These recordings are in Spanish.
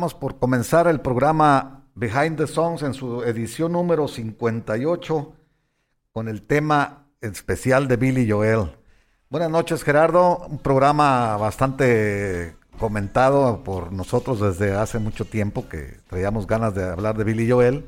Estamos por comenzar el programa Behind the Songs en su edición número 58 con el tema especial de Billy Joel. Buenas noches Gerardo, un programa bastante comentado por nosotros desde hace mucho tiempo que traíamos ganas de hablar de Billy Joel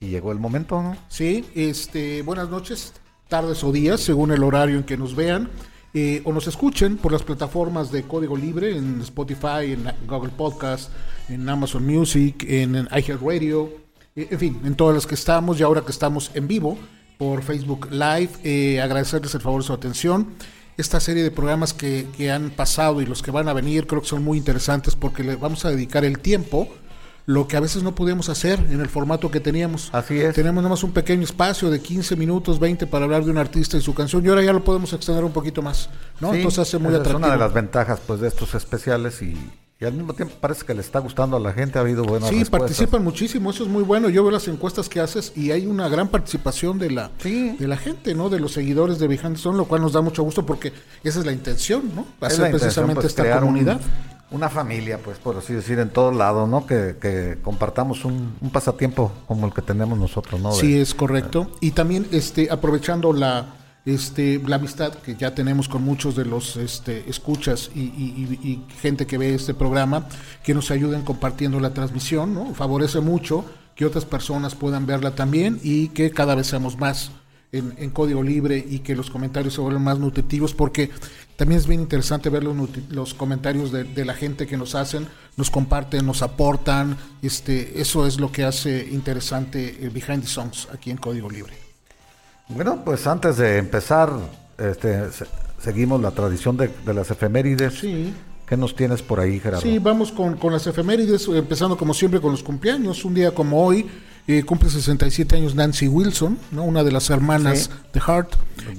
y llegó el momento, ¿no? Sí, este, buenas noches, tardes o días, según el horario en que nos vean. Eh, o nos escuchen por las plataformas de código libre en Spotify, en Google Podcast, en Amazon Music, en, en iHeartRadio, eh, en fin, en todas las que estamos y ahora que estamos en vivo por Facebook Live, eh, agradecerles el favor de su atención. Esta serie de programas que, que han pasado y los que van a venir creo que son muy interesantes porque le vamos a dedicar el tiempo lo que a veces no podíamos hacer en el formato que teníamos. Así es. Tenemos nada más un pequeño espacio de 15 minutos, 20 para hablar de un artista y su canción y ahora ya lo podemos extender un poquito más, ¿no? Sí, Entonces hace muy esa atractivo. Es una de las ventajas pues de estos especiales y, y al mismo tiempo parece que le está gustando a la gente, ha habido buenas Sí, respuestas. participan muchísimo, eso es muy bueno. Yo veo las encuestas que haces y hay una gran participación de la Sí. de la gente, ¿no? De los seguidores de Behind the Sun, lo cual nos da mucho gusto porque esa es la intención, ¿no? Es Hacer la intención, precisamente pues, esta crear un- comunidad. Una familia, pues por así decir, en todos lados, ¿no? Que, que compartamos un, un pasatiempo como el que tenemos nosotros, ¿no? De- Sí, es correcto. Y también este aprovechando la este la amistad que ya tenemos con muchos de los este escuchas y, y- y- y gente que ve este programa, que nos ayuden compartiendo la transmisión, ¿no? Favorece mucho que otras personas puedan verla también y que cada vez seamos más en, en código libre y que los comentarios se vuelvan más nutritivos porque también es bien interesante ver los, los comentarios de, de la gente que nos hacen, nos comparten, nos aportan, este, eso es lo que hace interesante el Behind the Songs aquí en Código Libre. Bueno, pues antes de empezar, este, se- seguimos la tradición de, de las efemérides. Sí. ¿Qué nos tienes por ahí, Gerardo? Sí, vamos con, con las efemérides, empezando como siempre con los cumpleaños. Un día como hoy, eh, cumple 67 años Nancy Wilson, ¿no? una de las hermanas Sí. de Hart,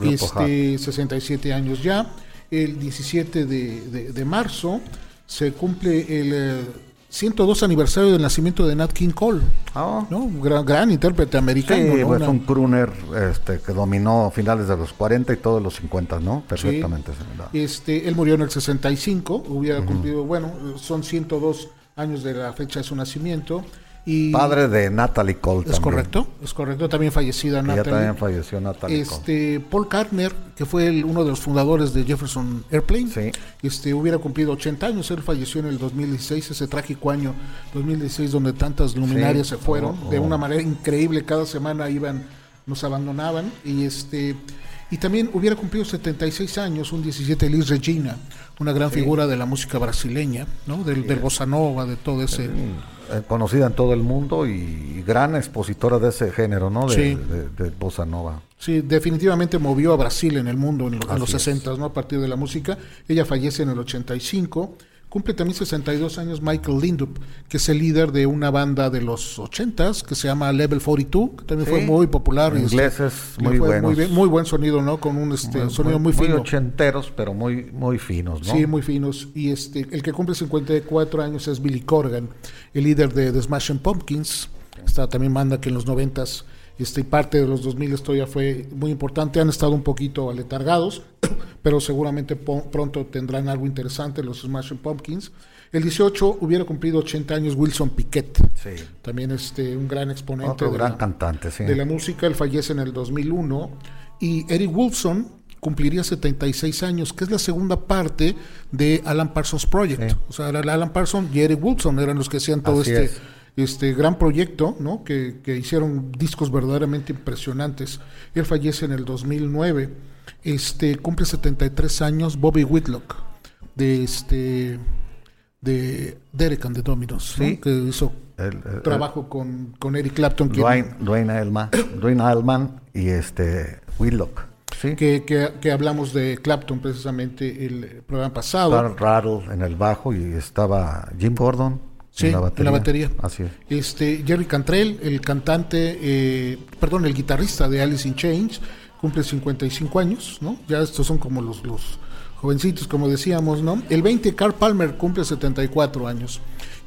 este, 67 años ya. El 17 de, de- de marzo se cumple el eh, 102 aniversario del nacimiento de Nat King Cole, Ah, ¿no? un gran, gran intérprete americano. Sí, ¿no? pues Una- un crooner este, que dominó finales de los 40 y todos los 50, ¿no? Perfectamente. da. Este, él murió en el 65, hubiera cumplido, bueno, son 102 años de la fecha de su nacimiento. Y Padre de Natalie Cole Es también. correcto, es correcto, también fallecida que Ya Natalie. también falleció Natalie Cole. Este, Paul Carter, que fue el- uno de los fundadores de Jefferson Airplane, Sí. este, hubiera cumplido 80 años, él falleció en el 2016, ese trágico año 2016 donde tantas luminarias Sí. se fueron, Oh, de oh. una manera increíble, cada semana iban, nos abandonaban, y este y también hubiera cumplido 76 años, un 17 Liz Regina, una gran figura de la música brasileña, ¿no? del, del bossa nova, de todo ese... Eh, conocida en todo el mundo y gran expositora de ese género, ¿no? De, Sí. de- de bossa nova. Sí, definitivamente movió a Brasil en el mundo en, lo- en los es. 60, ¿no? A partir de la música. Ella fallece en el 85. Cumple también 62 años Michael Lindup, que es el líder de una banda de los 80s que se llama Level 42, que también fue muy popular. este, Ingleses le muy buenos. bien- muy buen sonido, ¿no? Con un este, sonido muy, fino. ochenteros, pero muy, muy finos, ¿no? Sí, muy finos. Y este, el que cumple 54 años es Billy Corgan, el líder de The Smashing Pumpkins. Está también manda que en los 90s este, y parte de los 2000 esto ya fue muy importante. Han estado un poquito aletargados, pero seguramente pronto tendrán algo interesante los Smashing Pumpkins. El 18 hubiera cumplido 80 años Wilson Piquet. Sí. También este, un gran exponente Otro de gran la- cantante, sí. de la música. Él fallece en el 2001. Y Eric Wilson cumpliría 76 años, que es la segunda parte de Alan Parsons Project. Sí. O sea, era Alan Parsons y Eric Wilson eran los que hacían todo Así este, es. Este gran proyecto, ¿no? Que, que hicieron discos verdaderamente impresionantes. Él fallece en el 2009. Este, cumple 73 años Bobby Whitlock, de este de Derek and the Dominos, ¿no? Sí. que hizo El- el- trabajo con, con Eric Clapton. quien- Dwayne, Dwayne Allman, Dwayne Allman y este Whitlock. Sí. Que, que, que hablamos de Clapton precisamente el programa pasado. Rattle en el bajo y estaba Jim Gordon Sí, en la en batería. la batería. Así es. Este, Jerry Cantrell, el cantante, eh, perdón, el guitarrista de Alice in Chains, cumple 55 años, ¿no? Ya estos son como los, los jovencitos, como decíamos, ¿no? El 20, Carl Palmer cumple 74 años.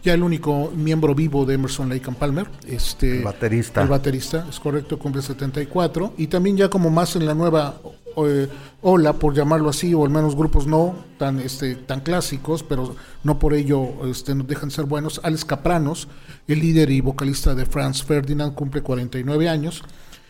Ya el único miembro vivo de Emerson Lake and Palmer, este, El baterista. el baterista, es correcto, cumple 74. Y también ya como más en la nueva eh, ola, por llamarlo así, o al menos grupos no tan, este, tan clásicos, pero no por ello este, no dejan de ser buenos. Alex Capranos, el líder y vocalista de Franz Ferdinand, cumple 49 años.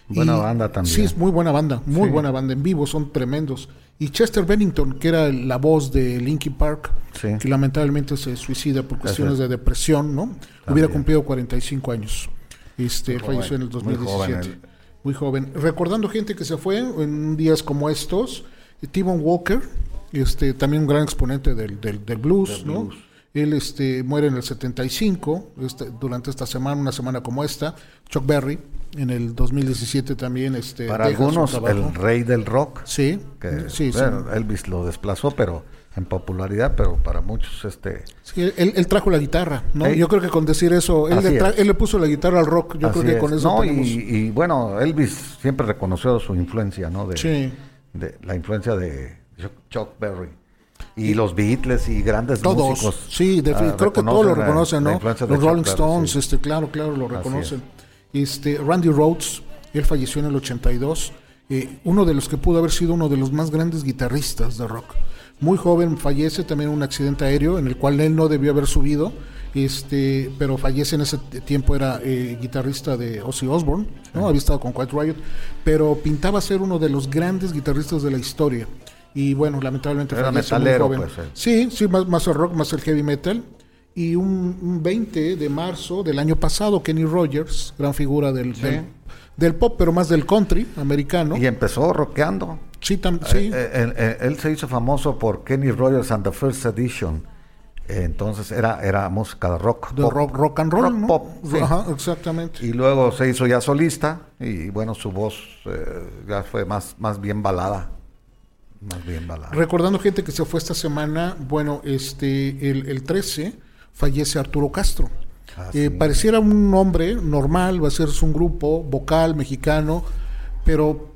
Buena Y- banda también. Sí, es muy buena banda, muy Sí. buena banda en vivo, son tremendos. Y Chester Bennington, que era la voz de Linkin Park, Sí. que lamentablemente se suicida por cuestiones es. de depresión, ¿no? Hubiera cumplido 45 años. Este, Muy falleció en el joven, muy 2017. joven Muy joven. Recordando gente que se fue en días como estos, Timon Walker, este, también un gran exponente del, del, del blues, ¿no? Él este, muere en el 75, este, durante esta semana, una semana como esta. Chuck Berry, en el 2017 también. Este, Para algunos, el rey del rock. Sí, Que, sí, sí. bueno, Elvis lo desplazó, pero en popularidad, pero para muchos, este. Sí, él, él trajo la guitarra, ¿no? Yo creo que con decir eso, él le, es. él le puso la guitarra al rock. Yo así creo que es. con eso No, y, tenemos... y bueno, Elvis siempre reconoció su influencia, ¿no? De, Sí. de la influencia de Chuck, Berry. Y los Beatles y grandes Todos, músicos. sí, defi- ah, creo que todos lo reconocen, ¿no? de Los Rolling Stones, sí. este, claro, claro, lo reconocen. Este, Randy Rhodes, él falleció en el 82, eh, uno de los que pudo haber sido uno de los más grandes guitarristas de rock. Muy joven fallece también en un accidente aéreo en el cual él no debió haber subido, este, pero fallece en ese tiempo era eh, guitarrista de Ozzy Osbourne, ¿no? Había estado con Quiet Riot, pero pintaba ser uno de los grandes guitarristas de la historia. Y bueno, lamentablemente Era falleció muy metalero, joven. pues, él. Sí, sí, más, más el rock, más el heavy metal. Y un, un 20 de marzo del año pasado, Kenny Rogers, gran figura del, del, del pop, pero más del country americano. Y empezó rockeando. sí, tam- sí. Eh, eh, él, eh, él se hizo famoso por Kenny Rogers and the First Edition. Eh, entonces era, era música de rock. de pop. rock, rock and roll, Rock ¿no? pop, sí. Ajá, exactamente. Y luego se hizo ya solista y bueno, su voz eh, ya fue más, más bien balada. Más bien balada. Recordando gente que se fue esta semana, bueno, este, el, el 13 fallece Arturo Castro. Ah, Eh, pareciera un hombre normal, va a ser un grupo vocal mexicano, pero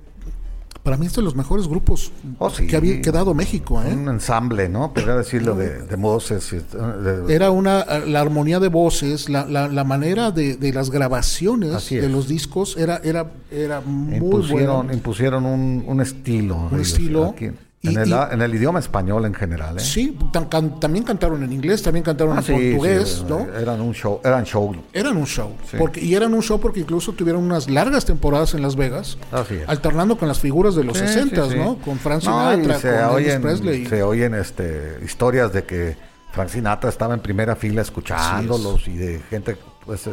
para mí es de los mejores grupos Oh, sí. que había quedado México. ¿eh? Un ensamble, ¿no? Podría decirlo de, de voces. de- Era una la armonía de voces, la, la, la manera de, de las grabaciones de los discos era era era muy impusieron, buena. impusieron un, un estilo. Un estilo. aquí, Y- en, el, y- en el idioma español en general. ¿eh? Sí, tan- can- también cantaron en inglés, también cantaron Ah, en sí, portugués, sí, ¿no? Eran un show, eran show. Eran un show. Sí. Porque, y eran un show porque incluso tuvieron unas largas temporadas en Las Vegas, alternando con las figuras de los Sí, 60, sí, sí. ¿no? Con Frank No, Sinatra, se con Elvis oyen, Presley. se oyen este, historias de que Frank Sinatra estaba en primera fila escuchándolos y de gente pues, eh,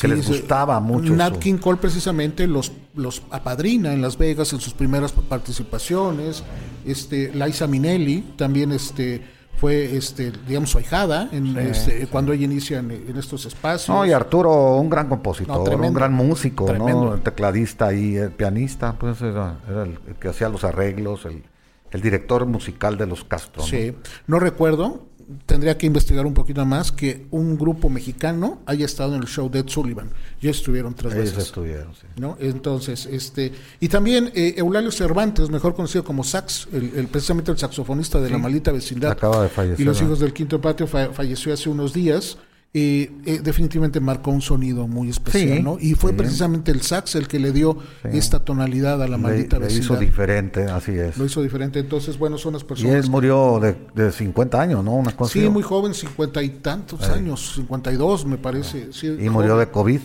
que Sí, les gustaba mucho. Nat King Cole precisamente los, los apadrina en Las Vegas en sus primeras participaciones. Este, Liza Minnelli también este, fue, este, digamos, su ahijada en, este, cuando ella inicia en, en estos espacios. No, y Arturo, un gran compositor, No, tremendo. un gran músico, Tremendo. ¿no? El tecladista y el pianista, pues era, era el, que hacía los arreglos, el, el director musical de los Castro. ¿no? Sí, no recuerdo, tendría que investigar un poquito más que un grupo mexicano haya estado en el show de Ed Sullivan. Ya estuvieron tres Ellos veces. estuvieron, sí. ¿no? Entonces, este, y también eh, Eulalio Cervantes, mejor conocido como Sax, el, el- precisamente el saxofonista de la maldita vecindad. acaba de fallecer, Y los hijos del quinto patio fa- falleció hace unos días. Eh, eh, definitivamente marcó un sonido muy especial, Sí, ¿no? Y fue sí. precisamente el sax el que le dio esta tonalidad a la Le, maldita le vecindad. hizo diferente, así es. Lo hizo diferente. Entonces, bueno, son las Y personas. él murió de, de 50 años, ¿no? Una cosa Sí, así. muy joven, cincuenta y tantos años, 52 me parece. sí, Y murió joven. de COVID.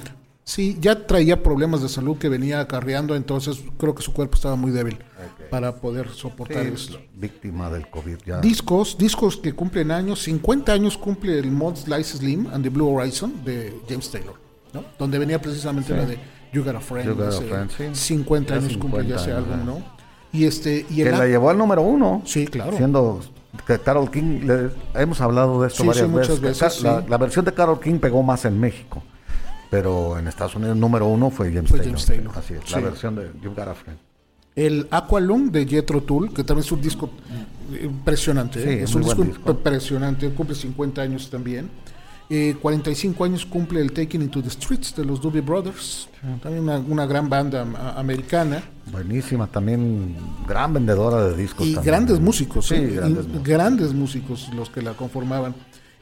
Sí, ya traía problemas de salud que venía acarreando, entonces creo que su cuerpo estaba muy débil para poder soportar esto. víctima del COVID ya. Discos, discos que cumplen años, 50 años cumple el Mod Slice Slim and the Blue Horizon de James Taylor, ¿no? Donde venía precisamente la de You Got a Friend. You Got a Friend, sí. 50 Ya años cumple ya 50 ese años, álbum. ¿no? Y este, y que el la a- llevó al número uno. Sí, claro. Siendo que Carol King, le- hemos hablado de esto Sí, varias sí, muchas veces. veces, que Ca- la, sí. la versión de Carol King pegó más en México. Pero en Estados Unidos el número uno fue James Fue Taylor. James Taylor, Así es, sí. la versión de You Got a Friend. El Aqualung de Jethro Tull, que también es un disco impresionante. ¿eh? Sí, es muy un disco, disco. impresionante, cumple 50 años también. Eh, 45 años cumple el Taking Into the Streets de los Doobie Brothers, también una, una gran banda a- americana. Buenísima, también gran vendedora de discos. Y también. grandes músicos, Sí, ¿eh? grandes músicos. grandes músicos los que la conformaban.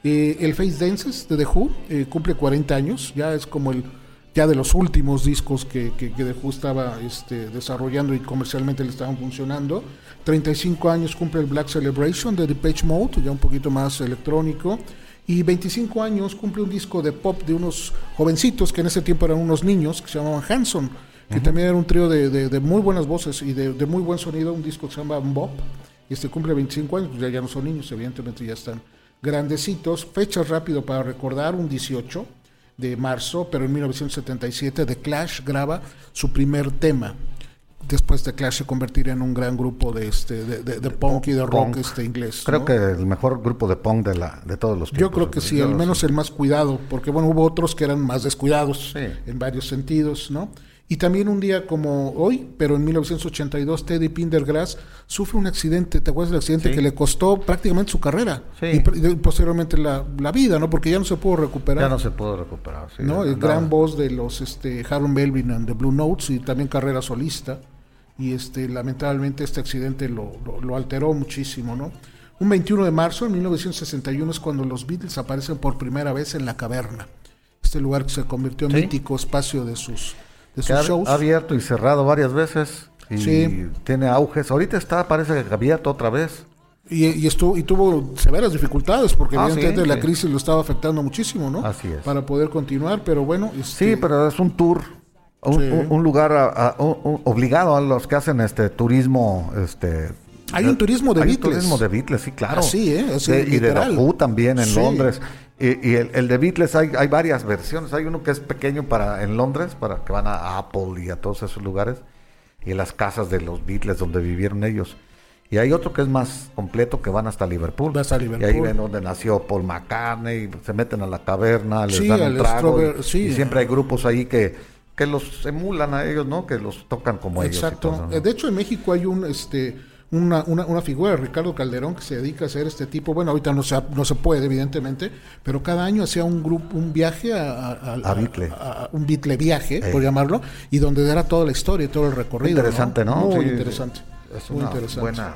Eh, el Face Dances de The Who eh, cumple 40 años, ya es como el ya de los últimos discos que, que, que The estaba este, desarrollando y comercialmente le estaban funcionando. 35 años cumple el Black Celebration de Depeche Mode, ya un poquito más electrónico. Y 25 años cumple un disco de pop de unos jovencitos que en ese tiempo eran unos niños que se llamaban Hanson, que también era un trío de, de- de muy buenas voces y de, de muy buen sonido, un disco que se llama Bop. Y este cumple 25 años, pues ya, ya no son niños, evidentemente ya están grandecitos. Fechas rápido para recordar, un 18 de marzo, pero en 1977 The Clash graba su primer tema. Después The Clash se convertiría en un gran grupo de este de, de- de punk y de rock Punk. este inglés. Creo ¿no? que el mejor grupo de punk de, la, de todos los Yo tiempos. creo que sí, Yo al menos el más cuidado, porque bueno, hubo otros que eran más descuidados Sí. en varios sentidos, ¿no? Y también un día como hoy, pero en 1982, Teddy Pendergrass sufre un accidente, ¿te acuerdas del accidente Sí. que le costó prácticamente su carrera? Sí. Y, posteriormente la, la vida, ¿no? Porque ya no se pudo recuperar. Ya no se pudo recuperar. sí, ¿no? El gran voz de los este, Harold Melvin and the Blue Notes y también carrera solista. Y este, lamentablemente este accidente lo, lo- lo alteró muchísimo, ¿no? Un 21 de marzo de 1961 es cuando los Beatles aparecen por primera vez en la caverna. Este lugar que se convirtió en Sí. mítico espacio de sus, de sus ha, shows. ha abierto y cerrado varias veces. Y Sí. tiene auges. Ahorita está, parece que abierto otra vez. Y, y estuvo, y tuvo severas dificultades porque Ah, evidentemente sí, la sí. crisis lo estaba afectando muchísimo, ¿no? Así es. Para poder continuar, pero bueno. Sí, este, pero es un tour. Un, Sí. un- un lugar a- a- un- un- obligado a los que hacen este turismo este Hay un turismo de hay Beatles. turismo de Beatles sí claro Así, ¿eh? Así, De- y de. The Who también en Sí. Londres y, y el, el de Beatles hay, hay varias versiones hay uno que es pequeño para en Londres para que van a Apple y a todos esos lugares y las casas de los Beatles donde vivieron ellos y hay otro que es más completo que van hasta Liverpool. Hasta Y ahí Liverpool. ven donde nació Paul McCartney, se meten a la caverna, les Sí, dan un trago. y- sí. y siempre hay grupos ahí que, que los emulan a ellos, ¿no? Que los tocan como ellos. Exacto. ¿no? Eh, De hecho, en México hay un este una, una, una figura Ricardo Calderón que se dedica a hacer este tipo. Bueno, ahorita no se, no se puede, evidentemente, pero cada año hacía un grupo, un viaje a, a, A a- a un Beatle viaje, Eh. por llamarlo, y donde era toda la historia, todo el recorrido. Interesante, ¿no? Muy Sí, interesante. Es muy interesante. buena.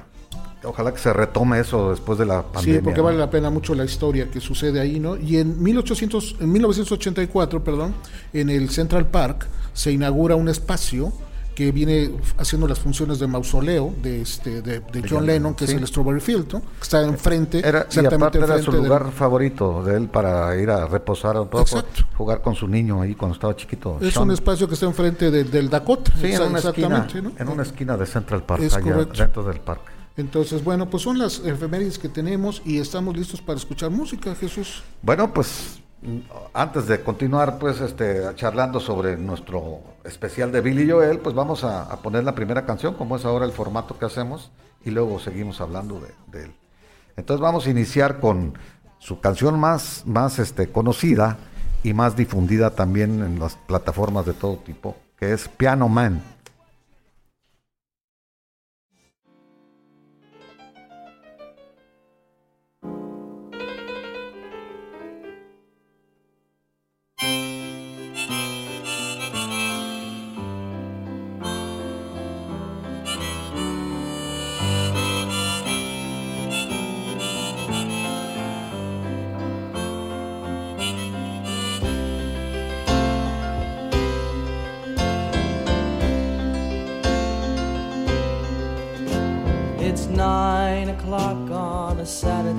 Ojalá que se retome eso después de la pandemia. Sí, porque vale la pena mucho la historia que sucede ahí, ¿no? Y en 1800, en 1984, perdón, en el Central Park se inaugura un espacio que viene haciendo las funciones de mausoleo de este de, de John Lennon, que sí. es el Strawberry Field, ¿no? Que está enfrente, Era, y aparte era su del- lugar favorito de él para ir a reposar un poco, jugar con su niño ahí cuando estaba chiquito. es Sean. un espacio que está enfrente de- del Dakota, Sí, en una esquina, exactamente, ¿no? en una esquina de Central Park, Es allá correcto. dentro del parque. Entonces, bueno, pues son las efemérides que tenemos y estamos listos para escuchar música, Jesús. Bueno, pues antes de continuar, pues, este, charlando sobre nuestro especial de Billy Joel, pues vamos a, a poner la primera canción, como es ahora el formato que hacemos, y luego seguimos hablando de, de él. Entonces vamos a iniciar con su canción más, más este, conocida y más difundida también en las plataformas de todo tipo, que es Piano Man.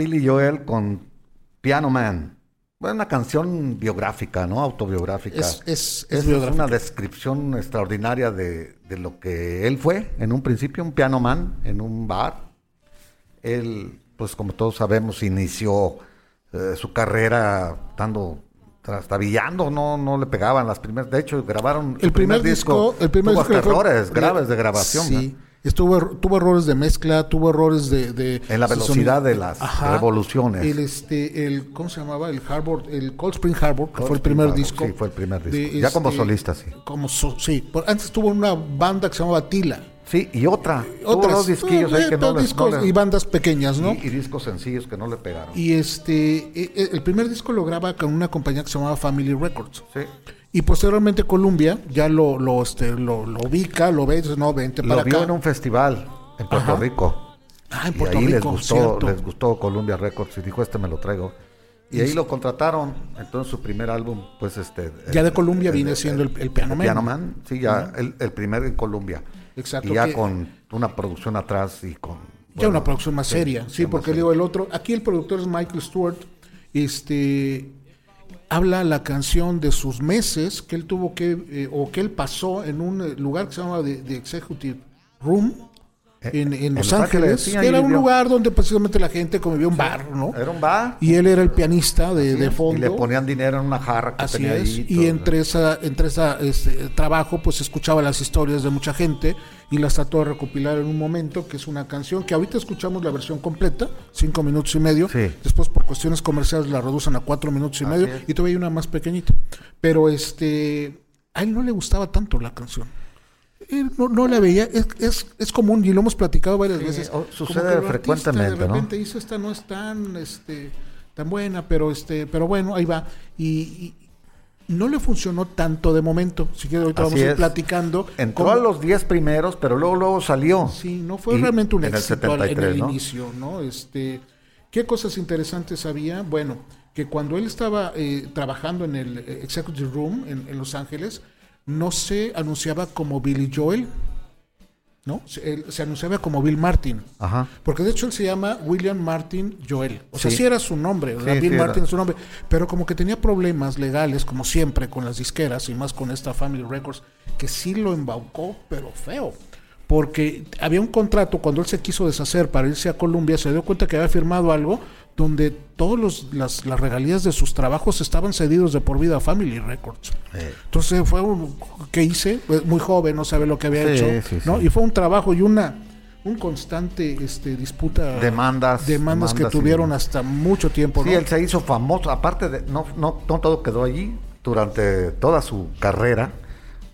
Billy Joel con Piano Man. Bueno, una canción biográfica, ¿no? Autobiográfica. Es, es, Es, es biográfica. una descripción extraordinaria de, de lo que él fue en un principio, un piano man en un bar. Él, pues como todos sabemos, inició eh, su carrera estando trastabillando, no, no le pegaban las primeras. De hecho, grabaron El primer disco, el primer tuvo disco que fue- errores graves de grabación. Sí. Estuvo, er- tuvo errores de mezcla, tuvo errores de, de- En la velocidad de las revoluciones. El este, el, ¿cómo se llamaba? El Harbor, el Cold Spring Harbor, que Cold fue el primer Harbor, disco. sí, fue el primer de, disco. Ya como este, solista, sí. Como so- sí. Por- antes tuvo una banda que se llamaba Tila. Sí, y otra. Otras, dos disquillos eh, que no les- discos no les- y bandas pequeñas, ¿no? y, y discos sencillos que no le pegaron. Y este, eh, eh, el primer disco lo graba con una compañía que se llamaba Family Records. Sí. Y posteriormente Columbia ya lo, lo, este, lo, lo ubica, lo ve y dice, no, vente para Lo vio acá. en un festival en Puerto Ajá. Rico. Ah, en y Puerto ahí les Rico, gustó, cierto. les gustó Columbia Records y dijo, este me lo traigo. Y ahí lo contrataron. Entonces su primer álbum, pues este... Ya de el- el- viene siendo el, el Piano Man. Piano Man, sí, ya el, el primer en Colombia. Exacto, Y ya que- con una producción atrás y con... Ya una producción más sí, seria, sí, porque digo el otro, aquí el productor es Michael Stewart, este habla la canción de sus meses que él tuvo que eh, o que él pasó en un eh, lugar que se llama The, The Executive Room en, en Los Ángeles, ahí era un lugar donde precisamente la gente convivía un bar, ¿no? Era un bar. Y él era el pianista de, de fondo. Y le ponían dinero en una jarra que Así tenía es, ahí. y todo. entre esa, entre esa este, trabajo, pues escuchaba las historias de mucha gente y las trató de recopilar en un momento, que es una canción que ahorita escuchamos la versión completa, cinco minutos y medio, Sí. después por cuestiones comerciales la reducen a cuatro minutos y Así medio, es. y todavía hay una más pequeñita. Pero este, a él no le gustaba tanto la canción. No, no la veía, es, es, es común y lo hemos platicado varias Sí, veces. como sucede que frecuentemente, De ¿no? repente dice esta no es tan este tan buena, pero este, pero bueno, ahí va. Y, y no le funcionó tanto de momento. Si quieres, ahorita Así vamos a ir es. platicando. Entró a los 10 primeros, pero luego luego salió. Sí, no fue Y realmente un en el éxito al- en 73, el ¿no? inicio, ¿no? Este, ¿qué cosas interesantes había? Bueno, que cuando él estaba eh, trabajando en el eh, Executive Room en, en Los Ángeles, no se anunciaba como Billy Joel, ¿no? Se, él- se anunciaba como Bill Martin. Ajá. Porque de hecho él se llama William Martin Joel. O sea, Sí. sí era su nombre, Sí, Bill sí Martin era. es su nombre. Pero como que tenía problemas legales, como siempre, con las disqueras y más con esta Family Records, que sí lo embaucó, pero feo. Porque había un contrato cuando él se quiso deshacer para irse a Colombia, se dio cuenta que había firmado algo donde todas las, las regalías de sus trabajos estaban cedidos de por vida a Family Records. Eh, Entonces fue un que hice, pues, muy joven, no sabe lo que había Sí, hecho, sí, ¿no? sí. Y fue un trabajo y una un constante este disputa Demandas, demandas que demandas tuvieron hasta mucho tiempo, Sí, ¿no? él se hizo famoso. Aparte de, no, no, no todo quedó allí. Durante toda su carrera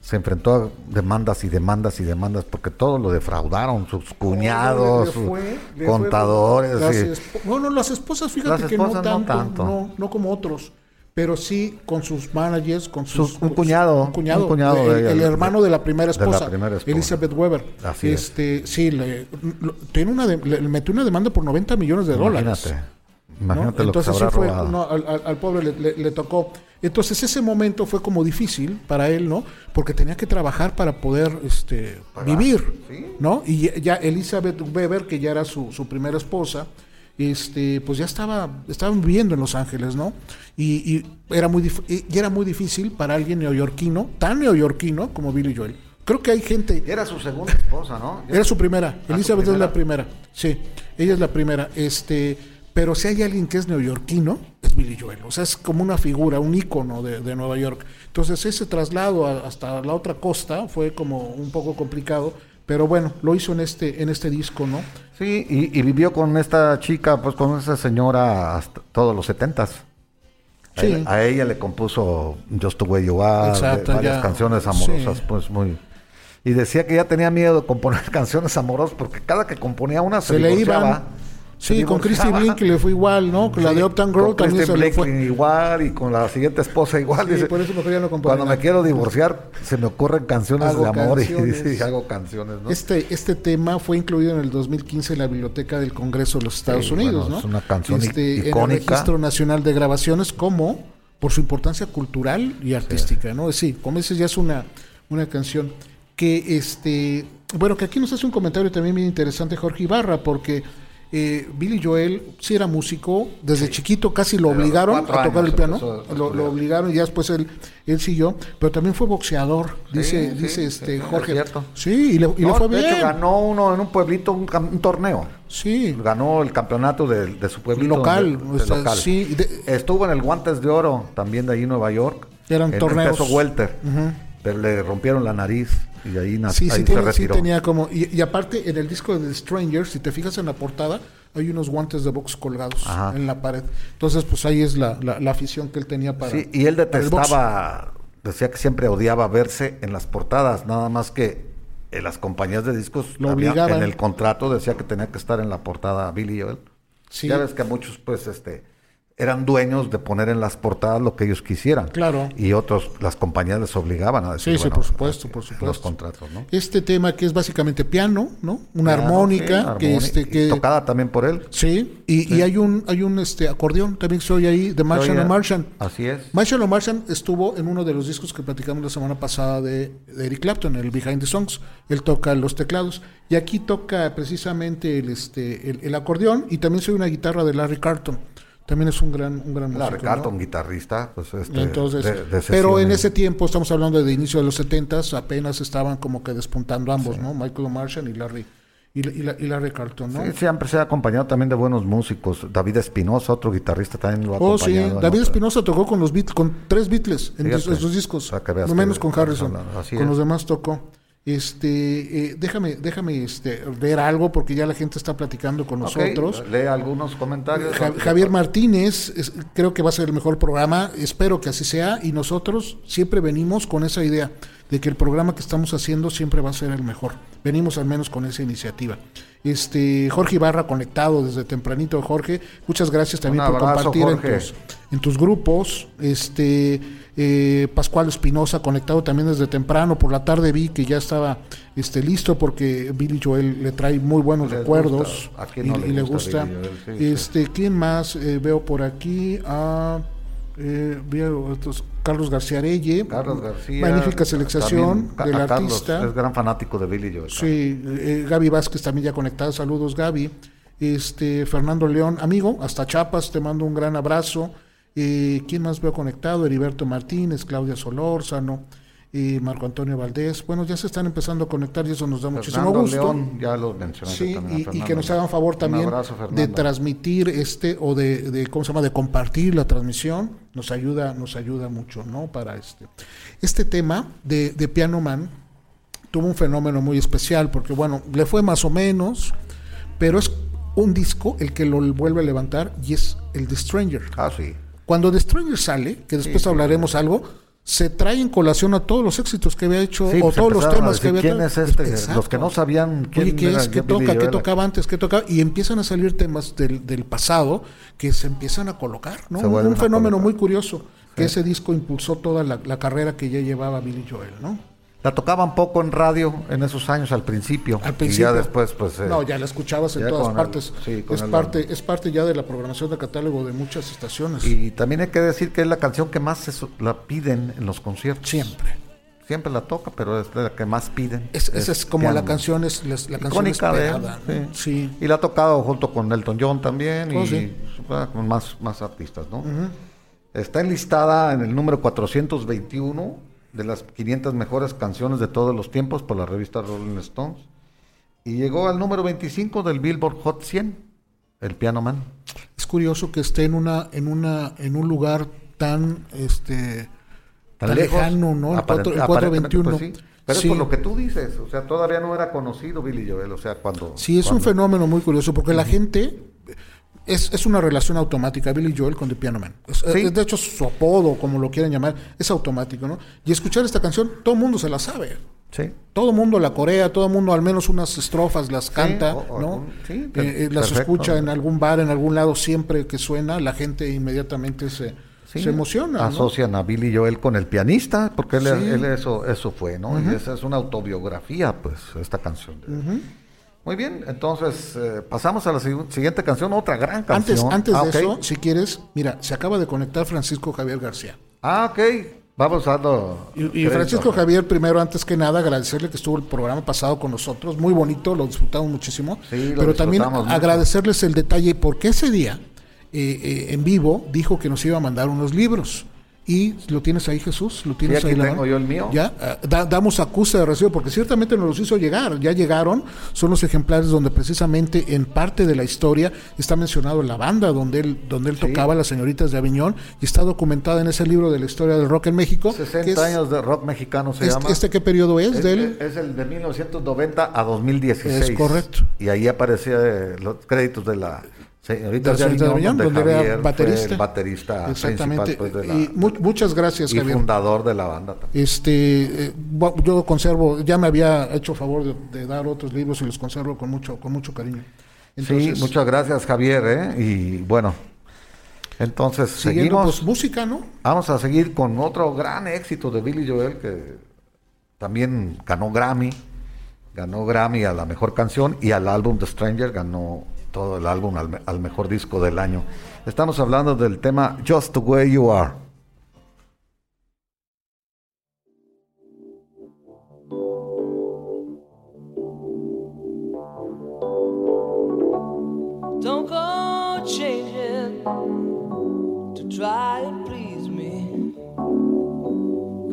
se enfrentó a demandas y demandas y demandas porque todo lo defraudaron, sus cuñados, Le sus fue- le fue- contadores. las no, no, las esposas, fíjate Las que no tanto, tanto. no, no como otros, pero sí con sus managers, con sus Sus- un cuñado, un cuñado, un cuñado el, de ella, el de- hermano de la primera de la esposa, primera esposa. Elizabeth Weber. Así es. este, sí, le, lo- tiene una de- le, metió una demanda por 90 millones de dólares. Imagínate. ¿no? Imagínate lo que se Entonces habrá sí fue, no, al, al- al pobre le, le- le tocó. Entonces ese momento fue como difícil para él, ¿no? Porque tenía que trabajar para poder este, vivir, sí. ¿no? Y ya- Elizabeth Weber, que ya era su, su primera esposa, este, pues ya estaba, estaban viviendo en Los Ángeles, ¿no? Y, y era muy y era muy difícil para alguien neoyorquino, tan neoyorquino como Billy Joel. Creo que hay gente, Era su segunda esposa, ¿no? era su primera. Ah, su Elizabeth es la primera. Sí, ella es la primera. Este, pero si hay alguien que es neoyorquino, es Billy Joel. O sea, es como una figura, un ícono de, de Nueva York. Entonces, ese traslado a- hasta la otra costa fue como un poco complicado. Pero bueno, lo hizo en este, en este disco, ¿no? Sí, y, y vivió con esta chica, pues con esa señora hasta todos los setentas. A Sí. A, ella le compuso Just the Way You Are, Exacto, varias ya. canciones amorosas, Sí. pues muy... Y decía que ya tenía miedo de componer canciones amorosas porque cada que componía una se, Se le divorciaba. Sí, con Christy. Blink le fue igual, ¿no? Con la de Uptown Girl con también Kristen se le fue. Igual y con la siguiente esposa igual. Sí, dice, por eso mejor ya no Cuando me quiero divorciar se me ocurren canciones Hago de amor y canciones. y hago canciones, ¿no? Este, este tema fue incluido en el 2015 en la Biblioteca del Congreso de los Estados Sí, Unidos, bueno, ¿no? es una canción Este, En el icónica. Registro Nacional de Grabaciones como por su importancia cultural y artística, ¿no? Sí, como dices, ya es una, una canción que, este, bueno, que aquí nos hace un comentario también bien interesante Jorge Ibarra, porque eh, Billy Joel sí era músico, desde chiquito casi lo obligaron a tocar el piano, lo, obligaron y ya después él, él siguió, pero también fue boxeador, dice, sí, dice este es Jorge. Sí, y le, y le No, fue de bien. hecho, ganó uno en un pueblito, un, un torneo. Sí, Ganó el campeonato de, de su pueblito. Local, de- de o sea, local. de- Estuvo en el Guantes de Oro, también de ahí en Nueva York. Eran en torneos. El peso welter. Pero le rompieron la nariz y ahí, nació, Sí, sí, tiene- sí tenía como. Y, y aparte, en el disco de The Strangers, si te fijas en la portada, hay unos guantes de box colgados Ajá. en la pared. Entonces, pues ahí es la, la, la afición que él tenía para. Sí, y él detestaba, decía que siempre odiaba verse en las portadas, nada más que en las compañías de discos Lo había- obligaban. en el contrato decía que tenía que estar en la portada Billy Joel. Sí. Ya ves que muchos, pues, este, eran dueños de poner en las portadas lo que ellos quisieran. Claro. Y otros, las compañías les obligaban a decir. Sí, sí, bueno, por supuesto, eh, por Los supuesto. contratos, ¿no? Este tema que es básicamente piano, ¿no? Una Piano, armónica, sí, que este, que tocada también por él. sí, y, y hay un, hay un este acordeón también que se oye ahí de Marshall Oye, Martian. Así es. Marshall O'Martian estuvo en uno de los discos que platicamos la semana pasada de, de Eric Clapton, el Behind the Songs. Él toca los teclados y aquí toca precisamente el, este, el, el acordeón y también soy una guitarra de Larry Carlton. También es un gran, un gran músico. Larry ¿no? Carlton, guitarrista, pues este, Entonces, de- de pero en ese tiempo, estamos hablando de inicio de los 70 apenas estaban como que despuntando ambos, ¿no? Michael O'Martian y Larry, y, y, y Larry Carlton, ¿no? Sí, siempre se ha acompañado también de buenos músicos. David Espinosa, otro guitarrista, también lo ha Oh. David Espinosa tocó con los Beatles, con tres Beatles en, sus discos, veas no menos con Harrison, con los demás tocó. Este, eh, déjame, déjame este, ver algo porque ya la gente está platicando con nosotros. lee algunos comentarios. Ja- Javier Martínez, es- creo que va a ser el mejor programa, espero que así sea, y nosotros siempre venimos con esa idea de que el programa que estamos haciendo siempre va a ser el mejor. Venimos al menos con esa iniciativa. Este Jorge Ibarra conectado desde tempranito, Jorge, muchas gracias también Un por abrazo, compartir en tus, en tus grupos. Este eh, Pascual Espinosa conectado también desde temprano, por la tarde vi que ya estaba este listo porque Billy Joel le trae muy buenos Les recuerdos gusta. ¿A y, le y le gusta gusta. Billy Joel? Sí, sí. Este, ¿quién más eh, veo por aquí? Ah, eh, veo estos- Carlos García Arelle. Carlos García. Magnífica selección del Carlos, artista. Es gran fanático de Billy Joel. Sí, eh, Gaby Vázquez también ya conectada. Saludos, Gaby. Este, Fernando León, amigo, hasta Chiapas, te mando un gran abrazo. Eh, ¿Quién más veo conectado? Heriberto Martínez, Claudia Solórzano, eh, Marco Antonio Valdés. Bueno, ya se están empezando a conectar y eso nos da muchísimo gusto. León, ya lo mencionaste Sí, también. y, que nos hagan favor también abrazo, de transmitir este o de, de cómo se llama de compartir la transmisión nos ayuda nos ayuda mucho no para este este tema de, de Piano Man tuvo un fenómeno muy especial porque bueno le fue más o menos pero es un disco el que lo vuelve a levantar y es el de Stranger Ah, sí. Cuando The Stranger sale que después sí, hablaremos algo se trae en colación a todos los éxitos que había hecho Sí, o pues todos los temas que había ¿Quién es este? Exacto. Los que no sabían quién Oye, ¿qué era es? ¿Qué toca? ¿Qué tocaba antes? ¿Qué tocaba? Y empiezan a salir temas del, del pasado que se empiezan a colocar, ¿no? Un, fenómeno muy curioso, que ese disco impulsó toda la, la carrera que ya llevaba Billy Joel, ¿no? La tocaban poco en radio en esos años al principio. Al Y principio. ya después, pues. eh, no, ya la escuchabas en todas el- partes. sí, es, el- parte, es parte ya de la programación de catálogo de muchas estaciones. Y también hay que decir que es la canción que más se la piden en los conciertos. Siempre. Siempre la toca, pero es la que más piden. Es, esa es como Piano la canción, es la, la canción Icónica de él, sí. Sí. Y la ha tocado junto con Elton John también Oh, y sí. con más, más artistas, ¿no? Está enlistada en el número 421 de las 500 mejores canciones de todos los tiempos por la revista Rolling Stones. Y llegó al número 25 del Billboard Hot 100, el Piano Man. Es curioso que esté en una, en una, en un lugar tan este tan, lejano, ¿no? El, Aparent- 4, el aparentemente, 421. pues sí. Pero Sí. es por lo que tú dices, o sea, todavía no era conocido Billy Joel, o sea, cuando... Sí, es un cuando- fenómeno muy curioso porque la gente es, es una relación automática, Billy Joel con The Piano Man. Es- Sí. es- de hecho, su apodo, como lo quieran llamar, es automático, ¿no? Y escuchar esta canción, todo el mundo se la sabe. Sí. Todo el mundo la corea, todo el mundo al menos unas estrofas las canta, o- o ¿no? sí, Eh, eh, las escucha en algún bar, en algún lado, siempre que suena, la gente inmediatamente se, se emociona. ¿no? Asocian a Billy Joel con el pianista, porque él, eso, eso fue, ¿no? Y esa es una autobiografía, pues, esta canción. de. Muy bien, entonces eh, pasamos a la si- siguiente canción, otra gran Antes, canción. antes Ah, de ok. eso, si quieres, mira, se acaba de conectar Francisco Javier García. Ah, ok. Vamos dando. Y. Francisco Javier, primero, antes que nada, agradecerle que estuvo el programa pasado con nosotros, muy bonito, lo disfrutamos muchísimo, Sí, lo pero también mucho. agradecerles el detalle, porque ese día, eh, eh, en vivo, dijo que nos iba a mandar unos libros. Y lo tienes ahí, Jesús, lo tienes aquí ahí. la tengo yo el mío. Ya, ah, da- damos acuse de recibo, porque ciertamente nos los hizo llegar, ya llegaron, son los ejemplares donde precisamente en parte de la historia está mencionado la banda donde él, donde él Sí. tocaba las señoritas de Aviñón y está documentada en ese libro de la historia del rock en México. que 60 es- años de rock mexicano se este, llama. ¿Este qué periodo es, es, de él? es el de 1990 a 2016. Es correcto. Y ahí aparecía eh, los créditos de la señorita De Aviñón, Aviñón, donde, donde era baterista. el baterista Exactamente. principal pues, la, y mu- muchas gracias, y Javier. fundador de la banda también. Este, eh, yo conservo, ya me había hecho favor de, de dar otros libros y los conservo con mucho, con mucho cariño. Entonces, sí, muchas gracias Javier, ¿eh? Y bueno, Entonces, Siguiendo, seguimos. pues, música, ¿no? Vamos a seguir con otro gran éxito de Billy Joel que también ganó Grammy. Ganó Grammy a la mejor canción y al álbum The Stranger ganó todo el álbum al, al mejor disco del año. Estamos hablando del tema Just the Way You Are. Don't go changing to try and please me.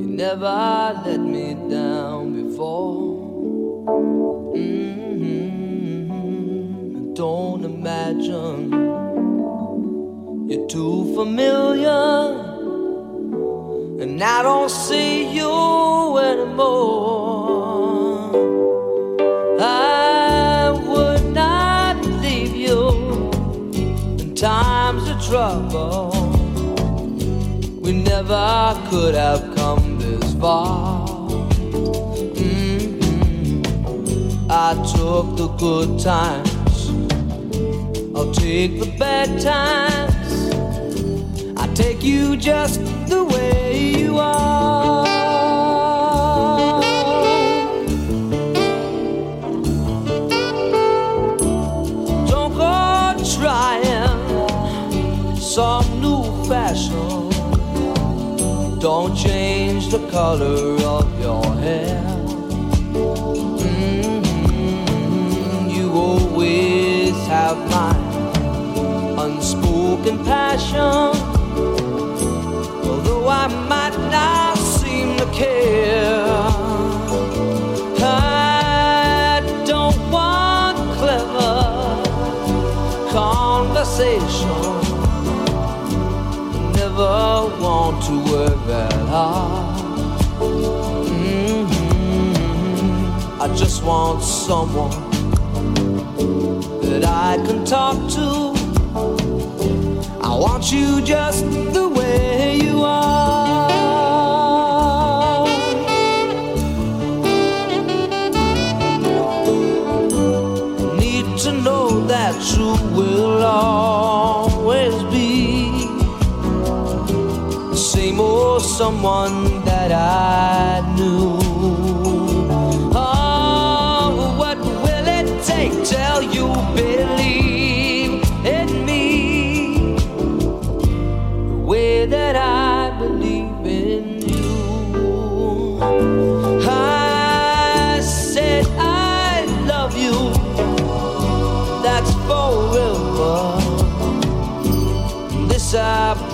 You never let me down before. Imagine you're too familiar, and I don't see you anymore. I would not leave you in times of trouble. We never could have come this far. Mhm. I took the good times, I'll take the bad times. I take you just the way you are. Don't go trying some new fashion. Don't change the color of your hair. Mhm, You always have my unspoken passion. Although I might not seem to care. I don't want clever conversation. Never want to work that hard. Mhm. I just want someone that I can talk to. I want you just the way you are. Need to know that you will always be the same old someone that I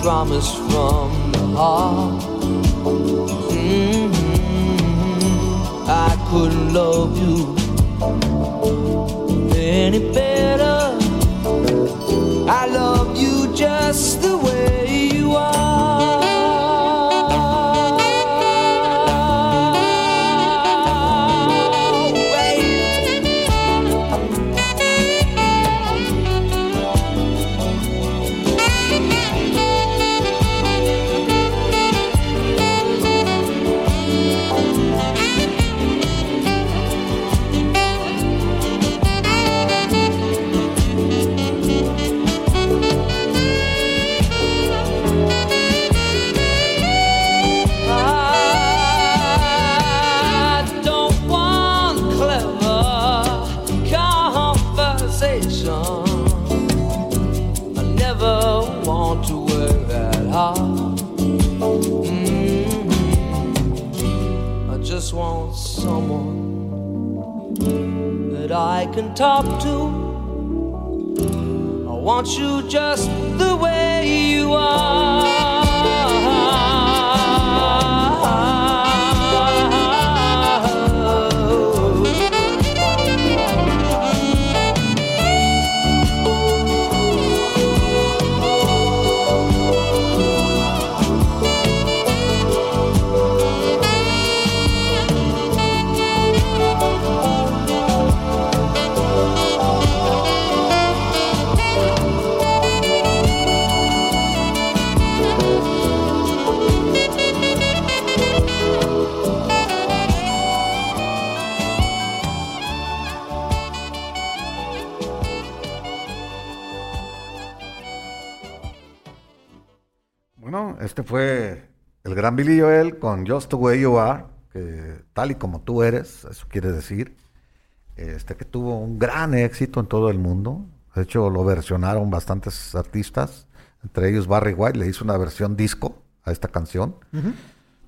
promise from the heart. Mhm. I couldn't love you any better. I love you just the talk to. I want you just the way you are. Este fue el gran Billy Joel con Just the Way You Are, que tal y como tú eres, eso quiere decir, este que tuvo un gran éxito en todo el mundo. De hecho, lo versionaron bastantes artistas, entre ellos Barry White le hizo una versión disco a esta canción.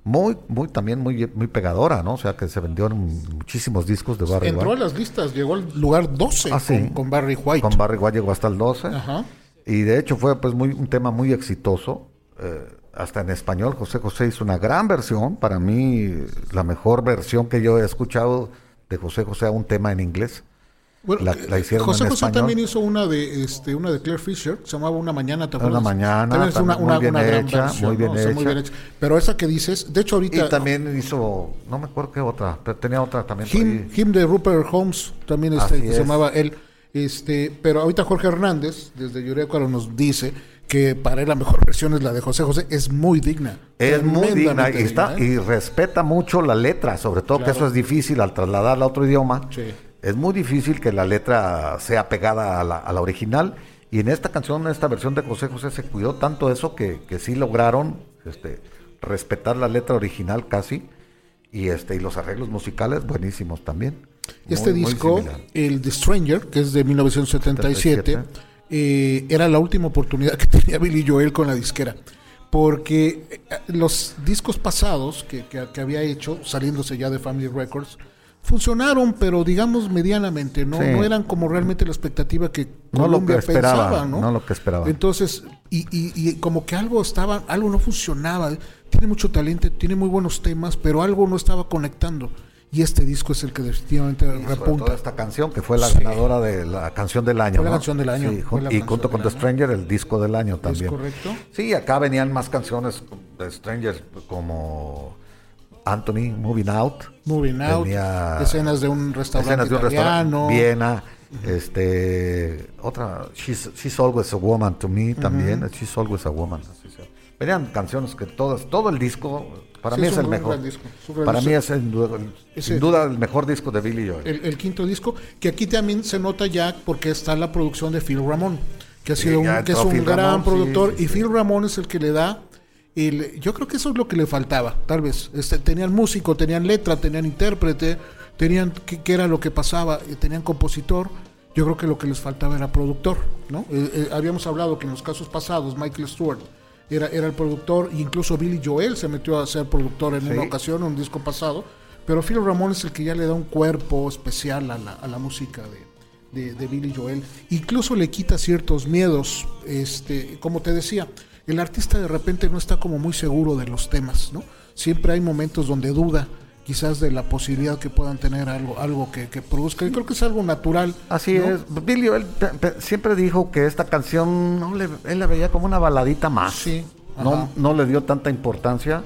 Muy, muy, también muy, muy pegadora, ¿no? O sea, que se vendieron muchísimos discos de Barry Entró a White. las listas, llegó al lugar 12 Ah, sí. con, con Barry White. Con Barry White llegó hasta el 12. Ajá. Y de hecho fue pues muy, un tema muy exitoso. eh, hasta en español, José José hizo una gran versión. Para mí, la mejor versión que yo he escuchado de José José a un tema en inglés. Bueno, La- la eh, hicieron José en José español. también hizo una de este una de Claire Fisher, que se llamaba Una Mañana, ¿te Una? Mañana, También es una, también una, muy bien una gran hecha, versión, muy bien ¿no? O sea, hecha. hecha. Pero esa que dices, de hecho ahorita Y también hizo, no me acuerdo qué otra, pero tenía otra también. Him. Him de Rupert Holmes, también este, Así que es. se llamaba él. Este, pero ahorita Jorge Hernández, desde Yurecuaro, nos dice que para él la mejor versión es la de José José, es muy digna. Es muy digna y, está, digna, ¿eh? y respeta mucho la letra, sobre todo que Claro. eso es difícil al trasladarla a otro idioma. Sí. Es muy difícil que la letra sea pegada a la, a la original. Y en esta canción, en esta versión de José José, se cuidó tanto eso que, que sí lograron este, respetar la letra original casi. Y, este, y los arreglos musicales buenísimos también. Este Muy, muy disco, similar. el The Stranger, que es de 1977, 77. Eh, era la última oportunidad que tenía Billy Joel con la disquera. Porque eh, los discos pasados que, que- que había hecho, saliéndose ya de Family Records, funcionaron, pero digamos medianamente, no, Sí. no eran como realmente la expectativa que No lo Columbia que esperaba, pensaba, ¿no? no lo que esperaba. Entonces, y, y- y como que algo estaba, algo no funcionaba. Tiene mucho talento, tiene muy buenos temas, pero algo no estaba conectando. Y este disco es el que definitivamente Y sobre repunta. todo esta canción que fue la Sí. ganadora de la canción del año. Fue la ¿no? canción del año, Sí, jun- y junto con The. Stranger el disco del año también. correcto? Sí, acá venían más canciones de Stranger como Anthony Moving Out. Moving Out, Venía escenas de un restaurante escenas de un italiano. restaurante Viena. Este, otra, She's, She's Always a Woman to Me también. She's Always a Woman. así se. Venían canciones que todas, todo el disco, para Sí, mí es el mejor. disco, Para disco. mí es sin duda, Ese- sin duda el mejor disco de Billy Joel. El, el quinto disco, que aquí también se nota ya porque está la producción de Phil Ramón, que ha sido un, que es un Phil gran Ramón, productor, sí, y. Phil Ramón es el que le da el, yo creo que eso es lo que le faltaba, tal vez. Este, tenían músico, tenían letra, tenían intérprete, tenían qué, qué era lo que pasaba, eh, tenían compositor. Yo creo que lo que les faltaba era productor, ¿no? Eh, eh, habíamos hablado que en los casos pasados Michael Stewart era, era el productor, e incluso Billy Joel se metió a ser productor en Sí. una ocasión, un disco pasado, pero Phil Ramón es el que ya le da un cuerpo especial a la, a la música de, de, de Billy Joel. Incluso le quita ciertos miedos, este, como te decía, el artista de repente no está como muy seguro de los temas, ¿no? Siempre hay momentos donde duda quizás de la posibilidad que puedan tener algo, algo que, que produzca. Yo creo que es algo natural. Así ¿no? es. Billy pe- siempre dijo que esta canción no le, él la veía como una baladita más. Sí, No, ajá. no le dio tanta importancia.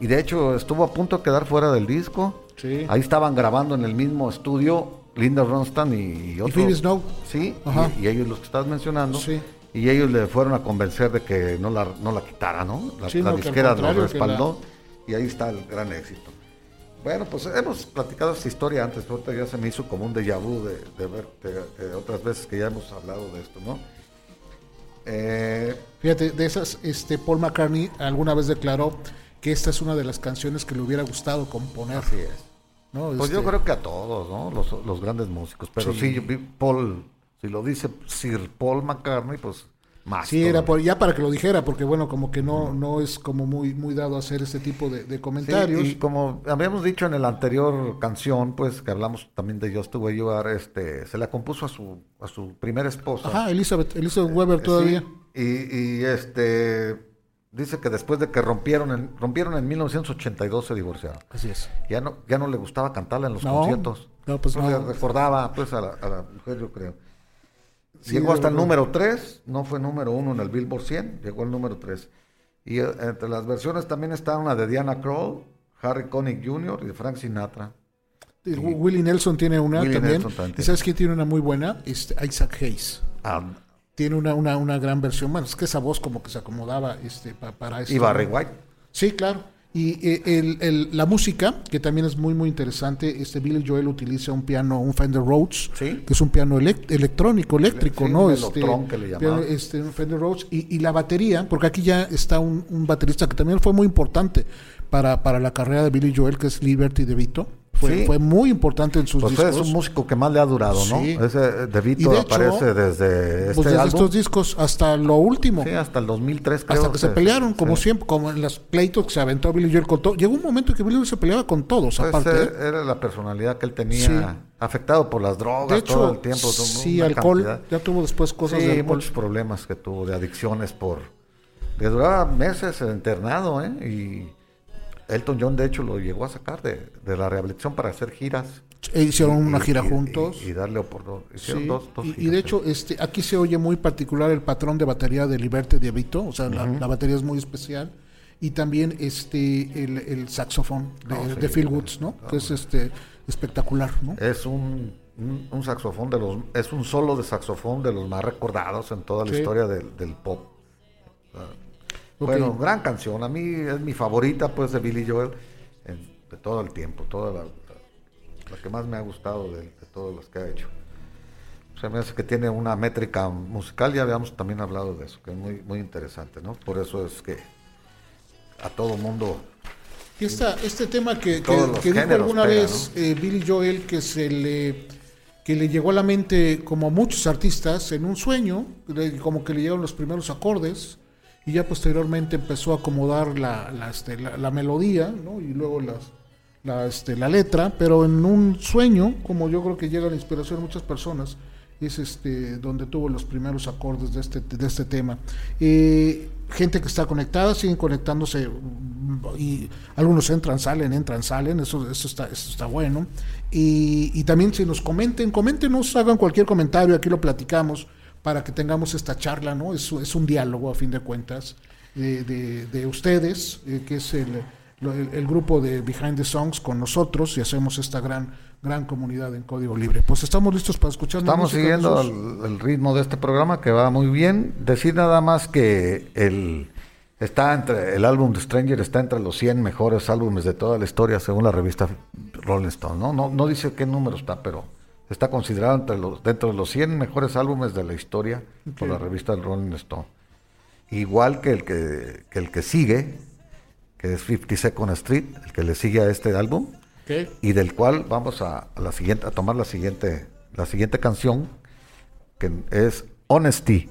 Y de hecho estuvo a punto de quedar fuera del disco. Sí. Ahí estaban grabando en el mismo estudio Linda Ronstadt y, otro. Phoebe Snow. Sí, Ajá. y, y ellos los que estás mencionando. Sí. Y ellos le fueron a convencer de que no la, no la quitara, ¿no? La, Sí, la no, disquera lo respaldó. Y ahí está el gran éxito. Bueno, pues hemos platicado esta historia antes, ahorita ya se me hizo como un déjà vu de, de ver de- de otras veces que ya hemos hablado de esto, ¿no? Eh, Fíjate, de esas, este, Paul McCartney alguna vez declaró que esta es una de las canciones que le hubiera gustado componer. así es. ¿no? Pues yo Este, creo que a todos, ¿no? Los, los grandes músicos. Pero Sí. sí, Paul, si lo dice Sir Paul McCartney, pues más. Sí, era por, ya para que lo dijera, porque bueno, como que no, no es como muy, muy dado a hacer este tipo de, de comentarios. Sí, y como habíamos dicho en la anterior canción, pues que hablamos también de Just You Are, este, se la compuso a su, a su primera esposa. Ajá, Elizabeth, Elizabeth Weber Sí, todavía. y, y, este dice que después de que rompieron en, rompieron en 1982 se divorciaron. Así es. Ya no, ya no le gustaba cantarla en los No, conciertos. no, pues le no. recordaba pues a la, a la mujer, yo creo. Llegó hasta el número 3, no fue número 1 en el Billboard 100, llegó al número 3. Y eh, entre las versiones también está una de Diana Krall, Harry Connick Jr. y de Frank Sinatra. Y Willie Nelson tiene una Willie también. También ¿Y sabes quién tiene una muy buena? Este, Isaac Hayes. Ah, Tiene una, una, una gran versión. Bueno, es que esa voz como que se acomodaba este, pa- para eso. y Barry White. Sí, claro. Y eh, el- el- la música, que también es muy, muy interesante, este Billy Joel utiliza un piano, un Fender Rhodes, Sí. que es un piano elec- electrónico, eléctrico, Sí, ¿no? un Este, que le piano, este, un Fender Rhodes. Y, y la batería, porque aquí ya está un, un baterista que también fue muy importante para, para la carrera de Billy Joel, que es Liberty DeVito. Fue, Sí. fue muy importante en sus Pues discos. es un músico que más le ha durado, ¿no? Sí. Ese eh, De Vito de hecho, aparece desde este pues desde álbum. estos discos hasta lo último. Sí, hasta el 2003 creo. hasta que se pelearon, como siempre, como en los pleitos que se aventó Billy Joel con todo. Llegó un momento en que Billy Joel se peleaba con todos, Pues, aparte. eh, era la personalidad que él tenía, afectado por las drogas De hecho, todo el tiempo. sí, alcohol, cantidad. ya tuvo después cosas sí, de alcohol. muchos problemas que tuvo de adicciones por... Le duraba meses internado, ¿eh? Y Elton John, de hecho, lo llegó a sacar de, de la rehabilitación para hacer giras. E hicieron una Y- gira y- juntos. Y, y darle oportunidad. Hicieron Sí, dos, dos y, de hecho, este, aquí se oye muy particular el patrón de batería de Liberty de Vito, o sea, la, la batería es muy especial. Y también este el, el saxofón de, sí, de Phil Woods, ¿no? Que es este espectacular, ¿no? Es un, un, un saxofón de los... Es un solo de saxofón de los más recordados en toda la Sí. historia del, del pop. Bueno, gran canción. A mí es mi favorita, pues, de Billy Joel en- de todo el tiempo. Toda la, la- la que más me ha gustado de, de todas las que ha hecho. Se me hace que tiene una métrica musical, ya habíamos también hablado de eso, que es muy, muy interesante, ¿no? Por eso es que a todo mundo... Y esta, este tema que, que, que dijo alguna vez eh, Billy Joel que se le que le llegó a la mente como a muchos artistas en un sueño, como que le llegaron los primeros acordes y ya posteriormente empezó a acomodar la, la, este, la- melodía ¿no? y luego las, la, este, la letra, pero en un sueño, como yo creo que llega la inspiración a muchas personas, es este donde tuvo los primeros acordes de este, de este tema. Eh, gente que está conectada, siguen conectándose y algunos entran, salen, entran, salen, eso, eso, está, eso está bueno. Y, y también si nos comenten, coméntenos, hagan cualquier comentario, aquí lo platicamos para que tengamos esta charla, ¿no? Es, es un diálogo a fin de cuentas de, de- de ustedes, eh, que es el, el- el grupo de Behind the Songs con nosotros y hacemos esta gran, gran comunidad en código libre. Pues estamos listos para escuchar Estamos siguiendo el ritmo de este programa que va muy bien. Decir nada más que el está entre el álbum de Stranger está entre los 100 mejores álbumes de toda la historia según la revista Rolling Stone, ¿no? No, no dice qué número está, pero está considerado entre los, dentro de los 100 mejores álbumes de la historia por la revista Rolling Stone. Igual que el que, que el que sigue, que es 50 Second Street, el que le sigue a este álbum y del cual vamos a, a la siguiente a tomar la siguiente la siguiente canción que es Honesty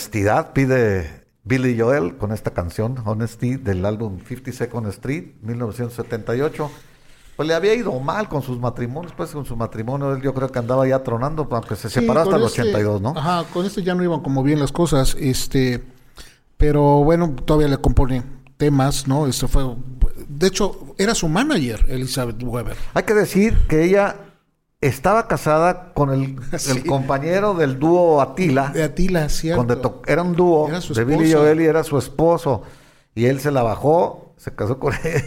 Honestidad pide Billy Joel con esta canción, Honesty, del álbum 52nd Street, 1978. Pues le había ido mal con sus matrimonios, pues con su matrimonio él yo creo que andaba ya tronando, aunque se Sí, separó hasta el este- 82, ¿no? Ajá, con este ya no iban como bien las cosas, este, pero bueno, todavía le compone temas, ¿no? Esto fue, de hecho, era su manager, Elizabeth Weber. Hay que decir que ella estaba casada con el, Sí. el compañero del dúo Atila, De Atila, cierto. era un dúo de Billy. Joel y era su esposo, y él se la bajó, se casó con él.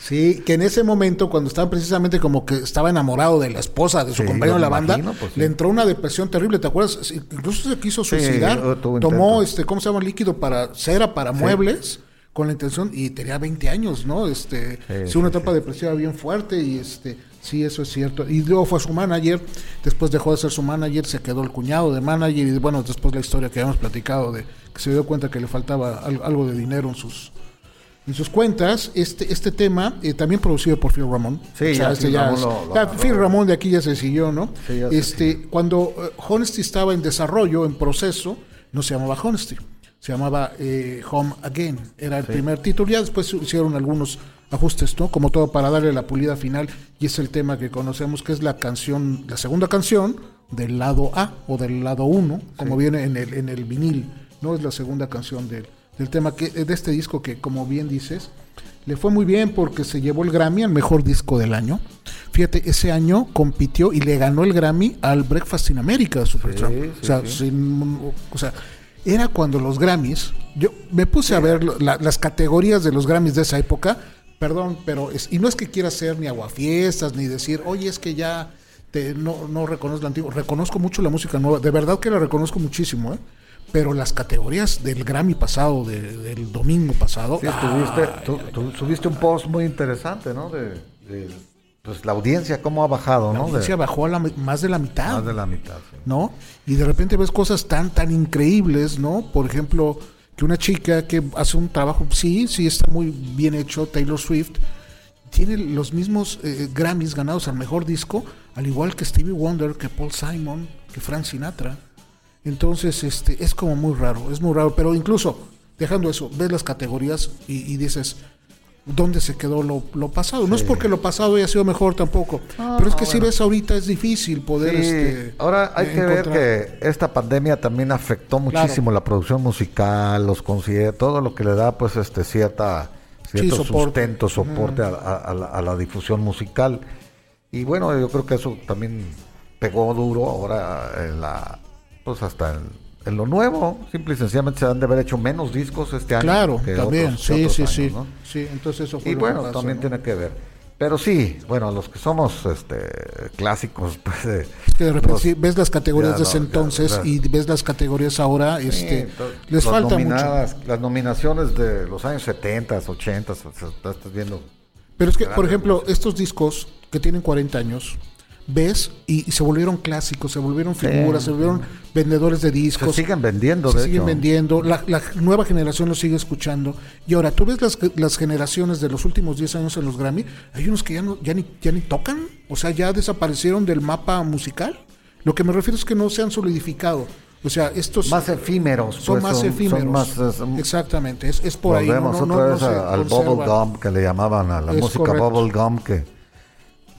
Sí, que en ese momento, cuando estaba precisamente como que estaba enamorado de la esposa, de su Sí, compañero de la banda, imagino, pues, sí. le entró una depresión terrible, ¿te acuerdas? Incluso se quiso suicidar, tomó, este, ¿cómo se llama? Líquido para cera, para muebles, con la intención, y tenía 20 años, ¿no? Este, sí, Sí, una sí, etapa depresiva bien fuerte, y este, sí, eso es cierto. Y luego fue su manager, después dejó de ser su manager, se quedó el cuñado de manager, y bueno, después la historia que habíamos platicado de que se dio cuenta que le faltaba al- algo de dinero en sus en sus cuentas. Este este tema eh, también producido por Phil Ramón. Sí, ya este Phil ya Ramón es- lo- lo ya agarró. Phil Ramón de aquí ya se siguió no Sí, este cuando eh, Honesty estaba en desarrollo en proceso no se llamaba Honesty se llamaba eh, Home Again. Era el primer título. Ya después se hicieron algunos ajustes no como todo para darle la pulida final y es el tema que conocemos que es la canción la segunda canción del lado A o del lado 1 como viene en el en el vinil no es la segunda canción del del tema que de este disco que como bien dices le fue muy bien porque se llevó el Grammy al mejor disco del año. Fíjate, ese año compitió y le ganó el Grammy al Breakfast in America de Supertramp. sí, o, sea, sí. sin- o sea, era cuando los Grammys, yo me puse a ver la- las categorías de los Grammys de esa época, perdón, pero es, y no es que quiera ser ni aguafiestas ni decir, oye, es que ya te- no, no reconozco la antigua, reconozco mucho la música nueva, de verdad que la reconozco muchísimo, ¿eh? pero las categorías del Grammy pasado, de- del domingo pasado, Sí, tuviste, tú, tú subiste un post muy interesante, ¿no? De, de, pues la audiencia, cómo ha bajado, la ¿no? De- audiencia bajó a la más de la mitad. más de la mitad. sí. ¿no? Y de repente ves cosas tan, tan increíbles, ¿no? Por ejemplo, que una chica que hace un trabajo, sí, sí está muy bien hecho, Taylor Swift, tiene los mismos eh, Grammys ganados al mejor disco, al igual que Stevie Wonder, que Paul Simon, que Frank Sinatra. Entonces, este, es como muy raro, es muy raro, pero incluso, dejando eso, ves las categorías y, y dices, ¿dónde se quedó lo, lo pasado? No es porque lo pasado haya sido mejor tampoco, pero es que si ves ahorita es difícil poder... Sí, este, ahora hay eh, que ver encontrar- que esta pandemia también afectó muchísimo la producción musical, los conciertos, todo lo que le da pues este cierta cierto soporte. sustento, soporte a, a- a la, a la difusión musical. Y bueno, yo creo que eso también pegó duro ahora en la pues hasta en, en lo nuevo, simple y sencillamente se han de haber hecho menos discos este año. Claro, que también, otros- que sí, otros sí, años, sí. ¿no? Sí, entonces eso fue Y bueno, que también ¿no? tiene que ver. Pero sí, bueno, los que somos este clásicos, pues de, Es que de repente los- sí, ves las categorías de ese no, entonces ya. y ves las categorías ahora, este, Sí, to- les las falta mucho. Las nominaciones de los años 70, 80, o sea, estás viendo. Pero es que, por ejemplo, estos discos que tienen 40 años, ves y, y se volvieron clásicos, se volvieron figuras, se volvieron vendedores de Se discos. siguen vendiendo, se de siguen hecho. vendiendo, la, la nueva generación lo sigue escuchando. Y ahora, tú ves las, las generaciones de los últimos 10 años en los Grammy, hay unos que ya, no, ya, ni, ya ni tocan, o sea, ya desaparecieron del mapa musical. Lo que me refiero es que no se han solidificado. O sea, estos Más efímeros. son pues, más efímeros. más, eh, son- Exactamente, es, es por ahí. Volvemos no- no- otra vez se al bubble gum que le llamaban a la Es música correcto. bubble gum que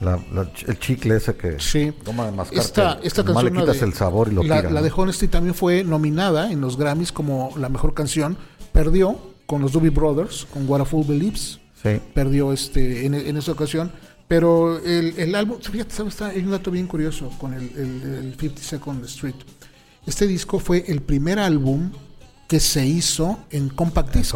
la- la- el chicle ese que Sí. toma de mascar Esta, esta canción le quitas de- el sabor y lo la, tiras, la de Honesty también fue nominada en los Grammys como la mejor canción. Perdió con los Doobie Brothers, con What a Fool Believes. Sí. Perdió este en, en esa ocasión. Pero el, el álbum, fíjate, ¿sabes? Está- hay un dato bien curioso con el, el, el 52nd Street. Este disco fue el primer álbum que se hizo en Compact Disc.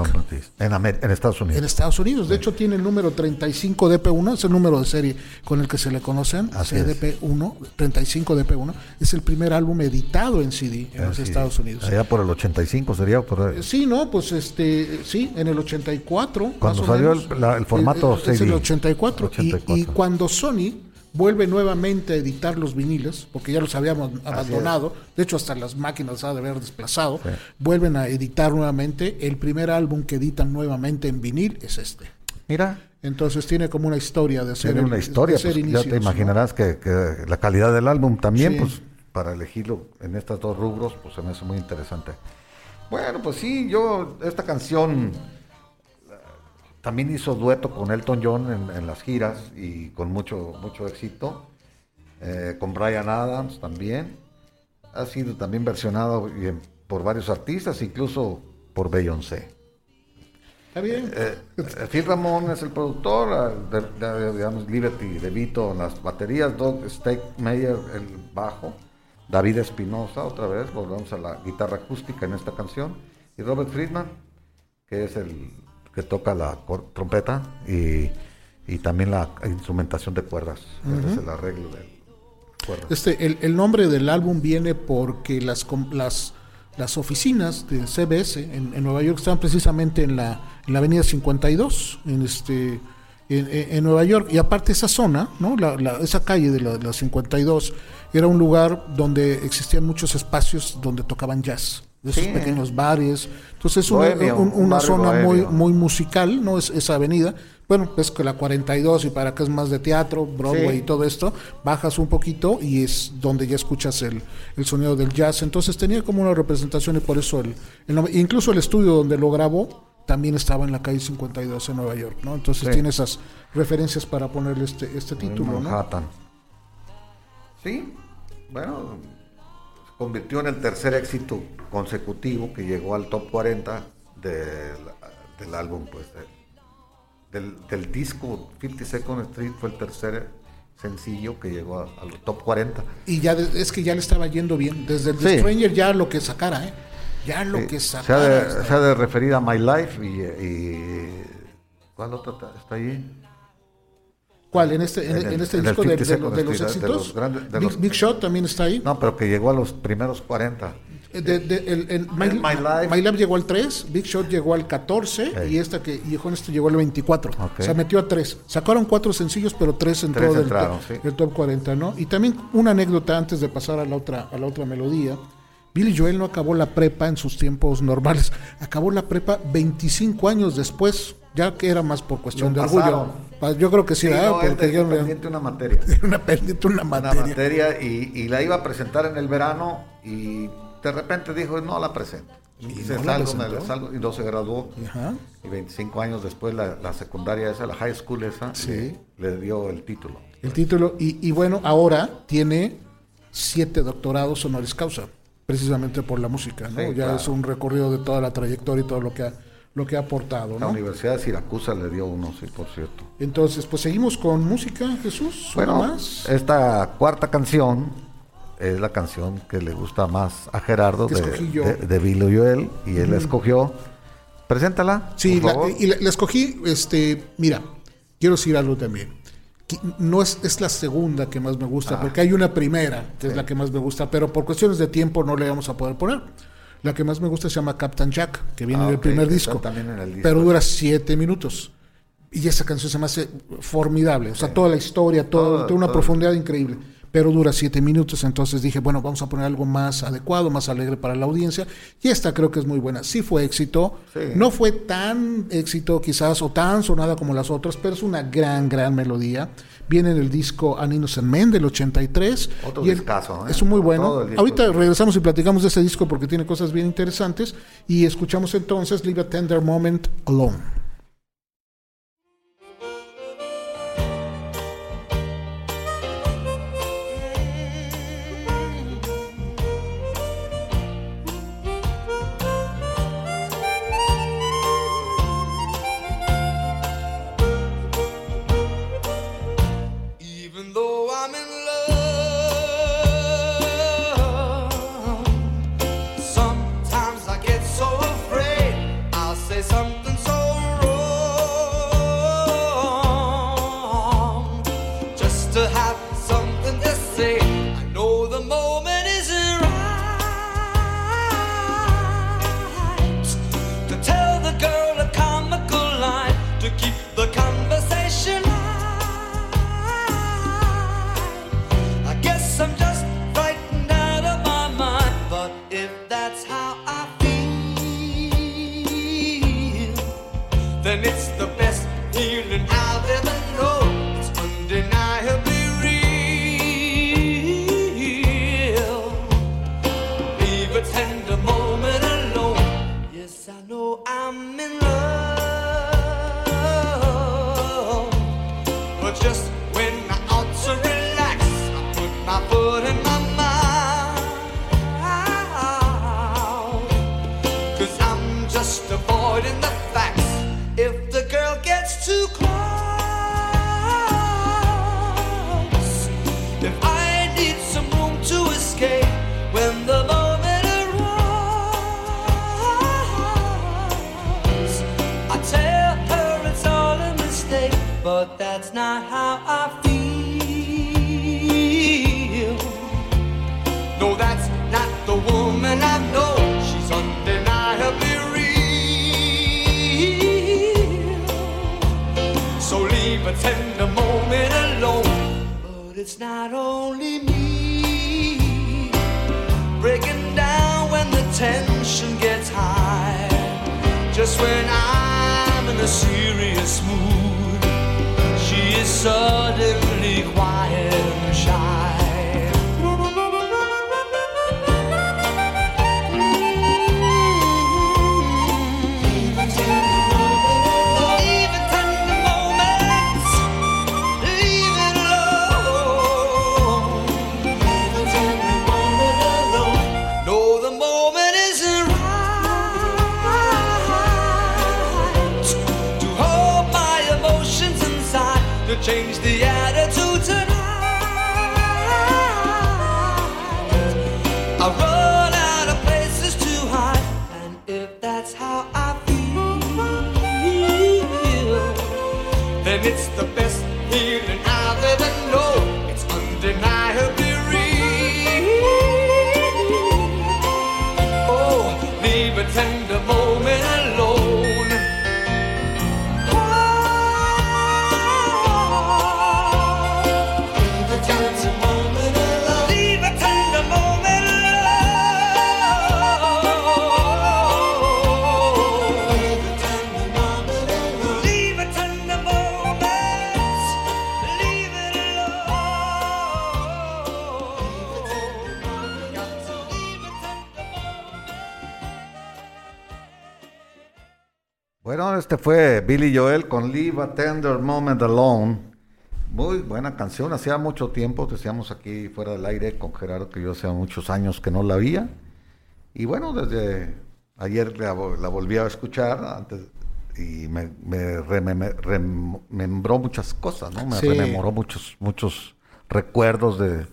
En, Amer- en Estados Unidos. En Estados Unidos. De hecho, tiene el número 35 DP1, es el número de serie con el que se le conocen. Así es. CDP1, 35 DP1. Es el primer álbum editado en CD en los Así, Estados Unidos. Allá por el 85 sería. Por ahí. Sí, no, pues este, sí, en el 84. Cuando más o salió menos. el- la- el formato Eh, eh, Es CD. el 84. Y- Y, 84. cuando Sony vuelve nuevamente a editar los viniles, porque ya los habíamos abandonado, de hecho hasta las máquinas ha de haber desplazado, Sí. vuelven a editar nuevamente. El primer álbum que editan nuevamente en vinil es este. Mira, Entonces tiene como una historia de hacer tiene una historia. pues, ya te ¿no? imaginarás que, que la calidad del álbum también, Sí. pues para elegirlo en estos dos rubros, pues se me hace muy interesante. Bueno, pues sí, yo, esta canción también hizo dueto con Elton John en, en las giras y con mucho, mucho éxito. Eh, con Brian Adams también. Ha sido también versionado en- por varios artistas, incluso por Beyoncé. Está bien. Eh, eh, Phil Ramón es el productor, de, de- digamos Liberty de Vito en las baterías, Doug Meyer el bajo, David Espinosa otra vez, volvemos a la guitarra acústica en esta canción, y Robert Friedman, que es el que toca la trompeta y, y también la instrumentación de cuerdas, ese es el arreglo de cuerdas. Este, el, el nombre del álbum viene porque las, com- las, las oficinas de CBS en, en Nueva York estaban precisamente en la, en la avenida 52, en, este, en, en- Nueva York. Y aparte esa zona, ¿no? la, la- esa calle de la, de la 52, era un lugar donde existían muchos espacios donde tocaban jazz. De esos Sí. pequeños bares. Entonces es una, Bohemio, un- un una zona muy, bohemio. muy musical, ¿no? Es, esa avenida. Bueno, es que la 42 y para acá es más de teatro, Broadway Sí. y todo esto, bajas un poquito y es donde ya escuchas el, el sonido del jazz. Entonces tenía como una representación y por eso el, el incluso el estudio donde lo grabó también estaba en la calle 52 en Nueva York, ¿no? Entonces Sí. tiene esas referencias para ponerle este, este en título, ¿no? Manhattan. Sí, bueno, convirtió en el tercer éxito consecutivo que llegó al top 40 del, del álbum, pues, de- del, del disco 52nd Street fue el tercer sencillo que llegó al top 40. Y ya de- es que ya le estaba yendo bien. Desde el The Sí. Stranger ya lo que sacara, ¿eh? Ya lo Sí, que se, ha sacara. de, se ha de referir a My Life y, y- ¿cuál otra está ahí? ¿Cuál? ¿En este, en, en este en disco de, de 52nd los- de los de éxitos? los grandes- de Big, los- Big Shot también está ahí. No, pero que llegó a los primeros 40. Eh, de- de- el, el- My, My Life. My Life llegó al 3, Big Shot llegó al 14 Ok. y esta que y Honesty llegó al 24. Ok. O sea, metió a 3. Sacaron cuatro sencillos, pero 3 entró del, entraron, top, sí. del top 40, ¿no? Y también una anécdota antes de pasar a la otra a la otra melodía. Billy Joel no acabó la prepa en sus tiempos normales. Acabó la prepa 25 años después, ya que era más por cuestión Lo de orgullo. pasaron. Pa- Yo creo que sí, Sí, no, porque pendiente una materia. una pendiente, una Una materia. materia y, y la iba a presentar en el verano y de repente dijo, no la presento. Y se no salgo, me salgo, y no se graduó. Ajá. Y 25 años después la, la secundaria esa, la high school esa, Sí. le dio el título. El título, y, y bueno, ahora tiene siete doctorados honoris causa, precisamente por la música, ¿no? Sí, ya claro. es un recorrido de toda la trayectoria y todo lo que ha, lo que ha aportado, La. Universidad de Siracusa le dio uno, sí, por cierto. Entonces, pues seguimos con música, Jesús, Bueno, más. esta cuarta canción es la canción que le gusta más a Gerardo de, de, de Joel y él la escogió. Preséntala. Sí, por la, favor. y la, la escogí, este, mira, quiero decir algo también. No es, es la segunda que más me gusta, Ah. porque hay una primera que es la que más me gusta, pero por cuestiones de tiempo no le vamos a poder poner. La que más me gusta se llama Captain Jack, que viene Ah, del primer disco, está también en el disco. pero dura siete minutos. Y esa canción se me hace formidable, o sea, toda la historia, Todo- tiene una todo. profundidad increíble. Pero dura siete minutos, entonces dije, bueno, vamos a poner algo más adecuado, más alegre para la audiencia, y esta creo que es muy buena. Sí fue éxito, Sí. no fue tan éxito quizás o tan sonada como las otras, pero es una gran, gran melodía. Viene en el disco An Innocent Man del 83. Otro y el- discazo, ¿eh? Es muy bueno. Ahorita es- regresamos y platicamos de ese disco porque tiene cosas bien interesantes. Y escuchamos entonces Leave a Tender Moment Alone. It's not only me breaking down when the tension gets high. Just when I'm in a serious mood, she is suddenly quiet and shy. Bueno, este fue Billy Joel con Leave a Tender Moment Alone. Muy buena canción, hacía mucho tiempo, decíamos aquí fuera del aire con Gerardo que yo hacía muchos años que no la había. Y bueno, desde ayer la, vo- la volví a escuchar antes y me, me remembró muchas cosas, ¿no? Me Sí. rememoró muchos, muchos recuerdos de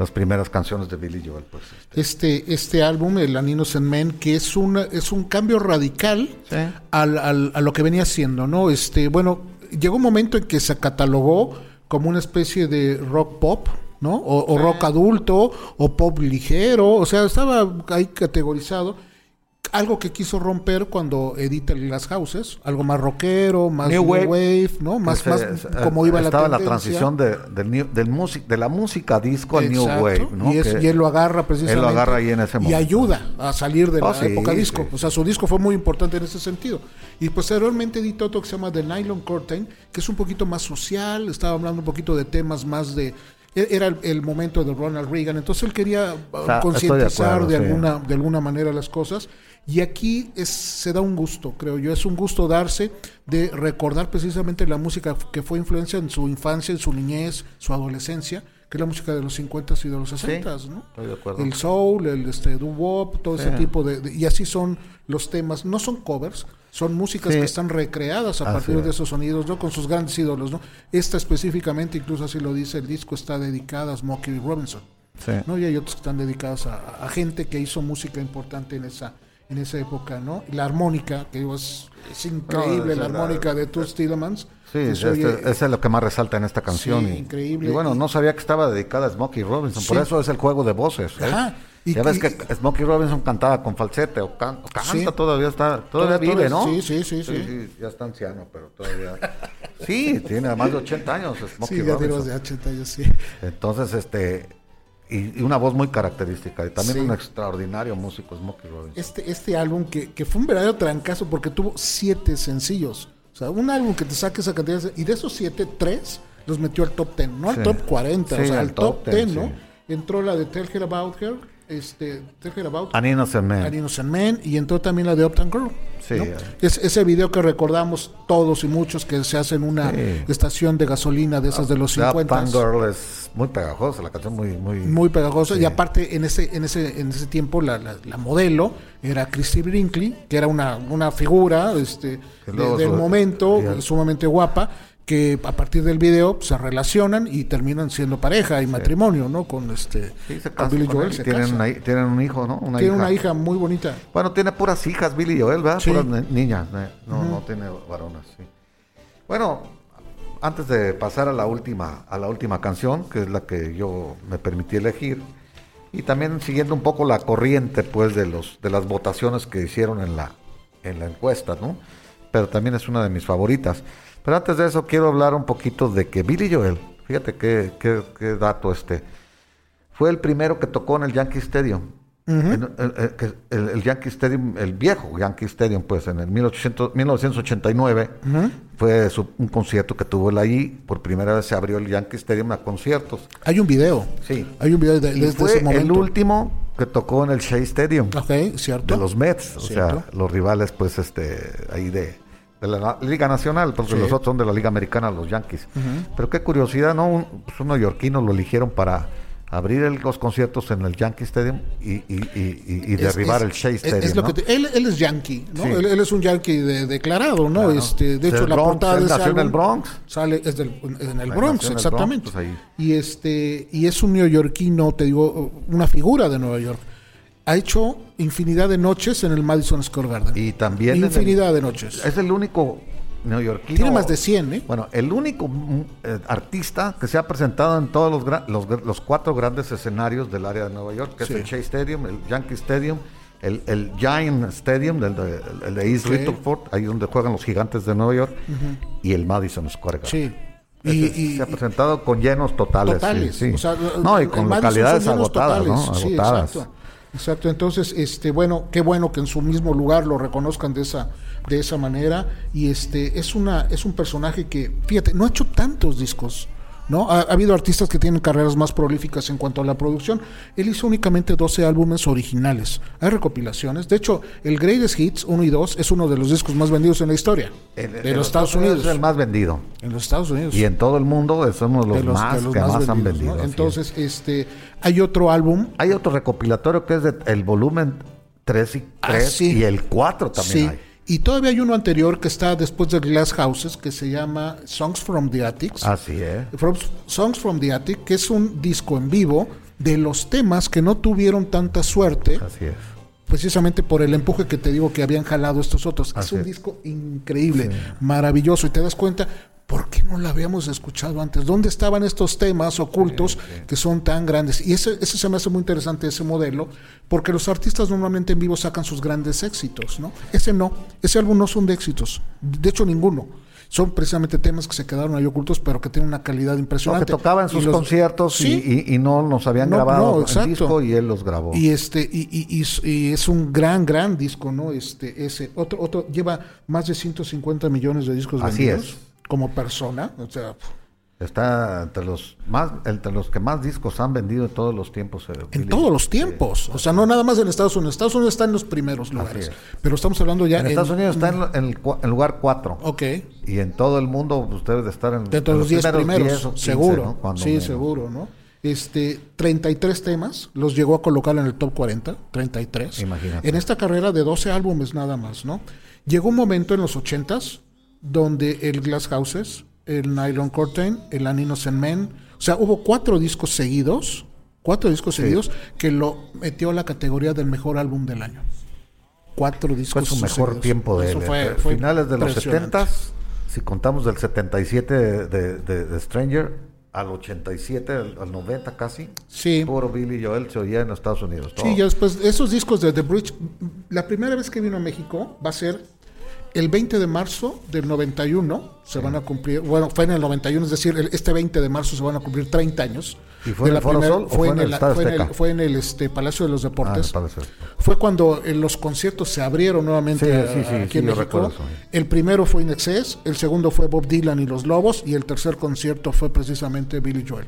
las primeras canciones de Billy Joel. Pues, este. Este, este álbum, el An Innocent Man, que es un, es un cambio radical Sí. al, al- a lo que venía haciendo, ¿no? Este, bueno, llegó un momento en que se catalogó como una especie de rock pop, ¿no? O, o rock adulto, o pop ligero, o sea, estaba ahí categorizado. Algo que quiso romper cuando edita el Glass Houses, algo más rockero, más New new, Wave. wave, ¿no? Más, Pues, más eh, como iba la estaba la tendencia. transición de, del new- del music, de la música disco al New Wave, ¿no? Y, es- y él lo agarra precisamente. Él lo agarra ahí en ese Y momento. ayuda a salir de Oh, la sí, época disco. sí. O sea, su disco fue muy importante en ese sentido. Y posteriormente editó otro que se llama The Nylon Curtain, que es un poquito más social, estaba hablando un poquito de temas más de... e- Era el, el momento de Ronald Reagan, entonces él quería sea, de concientizar de, sí. alguna, de alguna manera las cosas. Y aquí es, se da un gusto, creo yo, es un gusto darse de recordar precisamente la música que fue influencia en su infancia, en su niñez, su adolescencia, que es la música de los 50s y de los 60s, ¿no? estoy de acuerdo. El soul, el este, doo-wop, todo ese tipo de, de- Y así son los temas, no son covers, son músicas Sí. que están recreadas a Así partir es. de esos sonidos, ¿no? Con sus grandes ídolos, ¿no? Esta específicamente, incluso así lo dice, el disco está dedicada a Smokey Robinson. Sí. ¿no? Y hay otros que están dedicados a, a gente que hizo música importante en esa en esa época, ¿no? La armónica, que digo, es, es increíble, la armónica de Toots Tillemans. Sí, que este, se oye- ese es lo que más resalta en esta canción. Sí, y, increíble. Y bueno, no sabía que estaba dedicada a Smokey Robinson, por eso es el juego de voces. ¿eh? Ajá, y- ya ves y- que Smokey Robinson cantaba con falsete o, can- o canta Sí. todavía, está, todavía Todavía, vive, ¿no? sí, sí, sí, sí. ya está anciano, pero todavía. sí, tiene más de 80 años Smokey Sí, ya Robinson. de 80 años, sí. Entonces, este. Y, y una voz muy característica. Y también un extraordinario músico, Smokey Robinson. Este, este álbum que, que fue un verdadero trancazo porque tuvo siete sencillos. O sea, un álbum que te saque esa cantidad de- Y de esos siete, tres los metió al top 10, no al top 40, Sí, o sea, al top, top 10, 10, ¿no? Entró la de Tell Her About Her, este, Her About An Innocent Man. An Innocent Man, y entró también la de Uptown Girl. Sí, ¿no? eh. Es, ese video que recordamos todos y muchos que se hace en una Sí. estación de gasolina de esas de los The 50 Uptown Girl es muy pegajosa, la canción muy. muy, muy pegajosa Sí. y aparte en ese en ese en ese tiempo la, la- la modelo era Christy Brinkley que era una, una figura este de- del momento sumamente guapa que a partir del video se relacionan y terminan siendo pareja y matrimonio no con este Sí, se con Billy con Joel y se tienen, casa. una hi- tienen un hijo, ¿no? Una tiene hija. una hija muy bonita Bueno, tiene puras hijas, Billy Joel, ¿verdad? Sí. Puras ni- niñas, ¿eh? no, no tiene varonas, sí. Bueno, antes de pasar a la última, a la última canción, que es la que yo me permití elegir, y también siguiendo un poco la corriente, pues, de los, de las votaciones que hicieron en la, en la encuesta, ¿no? Pero también es una de mis favoritas. Pero antes de eso quiero hablar un poquito de que Billy Joel, fíjate qué, qué, qué dato este, fue el primero que tocó en el Yankee Stadium. En- el, el- el- el Yankee Stadium, el viejo Yankee Stadium, pues en el 1800 1989 fue su- un concierto que tuvo él ahí. Por primera vez se abrió el Yankee Stadium a conciertos. hay un video Sí. hay un video de, desde fue ese el momento último que tocó en el Shea Stadium Ok, cierto de los Mets, o sea, los rivales, pues, este, ahí de, de la Liga Nacional, porque Sí. los otros son de la Liga Americana, los Yankees. Pero qué curiosidad, ¿no? Un, pues, un neoyorquino lo eligieron para abrir el- los conciertos en el Yankee Stadium y, y- y- y- Es- derribar es- el Shea Stadium. es lo ¿no? que te- él, él es yankee, ¿no? Sí. Él, él es un yankee de- declarado, ¿no? Claro. Este, de hecho, la Bronx, portada él de nació en el Bronx. Sale, es del, en el Bronx, el exactamente. Bronx, pues. Y este, y es un neoyorquino, te digo, una figura de Nueva York. Ha hecho infinidad de noches en el Madison Square Garden. Y también el- infinidad de noches. Es el único neoyorquino. Tiene más de 100, ¿eh? Bueno, el único mm, eh, artista que se ha presentado en todos los, los, los cuatro grandes escenarios del área de Nueva York, que Sí. es el Shea Stadium, el Yankee Stadium, el, el Giant Stadium, el de, el de East Sí. Rutherford, ahí donde juegan los gigantes de Nueva York, y el Madison Square Garden. Sí. Y, y- se ha presentado con llenos totales. sí, totales. sí. O sea, no, y con localidades agotadas, ¿no? totales. Sí, Agotadas. exacto. Exacto, entonces, este, bueno, qué bueno que en su mismo lugar lo reconozcan de esa, de esa manera. Y este, es una, es un personaje que, fíjate, no ha hecho tantos discos. ¿No? Ha, ha habido artistas que tienen carreras más prolíficas en cuanto a la producción. Él hizo únicamente 12 álbumes originales. Hay recopilaciones. De hecho, el Greatest Hits 1 y 2 es uno de los discos más vendidos en la historia En- de los Estados Unidos. Es el más vendido. En los Estados Unidos Y en todo el mundo es uno de los, de los- más de los que más, han vendidos, vendido. ¿no? así es. Entonces, este, hay otro álbum Hay otro recopilatorio que es de el volumen 3 y, Ah, 3 sí. y el 4 también Sí. hay. Y todavía hay uno anterior que está después de Glass Houses que se llama Songs from the Attics. Así es. From- Songs from the Attic, que es un disco en vivo de los temas que no tuvieron tanta suerte, Así es. precisamente por el empuje que te digo que habían jalado estos otros. Así es un disco increíble, maravilloso, y te das cuenta, ¿Por qué no la habíamos escuchado antes? ¿Dónde estaban estos temas ocultos que son tan grandes? Y ese, ese se me hace muy interesante, ese modelo, porque los artistas normalmente en vivo sacan sus grandes éxitos, ¿no? Ese no, ese álbum no son de éxitos, de hecho ninguno. Son precisamente temas que se quedaron ahí ocultos, pero que tienen una calidad impresionante. tocaba en Y sus los- conciertos y- Sí. y, y no nos habían No, grabado no, en exacto. disco y él los grabó. Y este y, y- y- y es un gran gran disco, ¿no? Este ese otro otro lleva más de 150 millones de discos Así vendidos es. Como persona, o sea, Está entre los más entre los que más discos han vendido en todos los tiempos. eh, en todos los tiempos, o sea, no nada más en Estados Unidos. Estados Unidos está en los primeros lugares, es. pero estamos hablando ya En Estados Unidos está en, en el, en lugar 4. Ok, Y en todo el mundo pues, debe de estar en, dentro en de los 10 primeros, 10 o 15, seguro. sí, menos. seguro, ¿no? Este 33 temas los llegó a colocar en el top 40, 33. Imagínate. En esta carrera de 12 álbumes nada más, ¿no? Llegó un momento en los 80s donde el Glass Houses, el Nylon Curtain, el An Innocent Man, o sea, hubo cuatro discos seguidos, cuatro discos seguidos que lo metió a la categoría del mejor álbum del año. Cuatro Fue discos su mejor seguidos. tiempo de él. fue- eh, fue Finales de los impresionante. 70 si contamos del 77 de, de- de- de Stranger al 87, al, al 90 casi. Sí. Puro Billy Joel se oía en Estados Unidos. Sí, ya después, esos discos de The Bridge, la primera vez que vino a México va a ser el 20 de marzo del 91, se van a cumplir, bueno, fue en el 91, es decir, el- este 20 de marzo se van a cumplir 30 años. ¿Y fue de en el Foro primera- Sol fue en el fue en el, fue en el, este, Palacio de los Ah, Deportes. Fue cuando eh, los conciertos se abrieron nuevamente Sí, sí, sí, aquí en México. El primero fue In Excess, el segundo fue Bob Dylan y los Lobos, y el tercer concierto fue precisamente Billy Joel.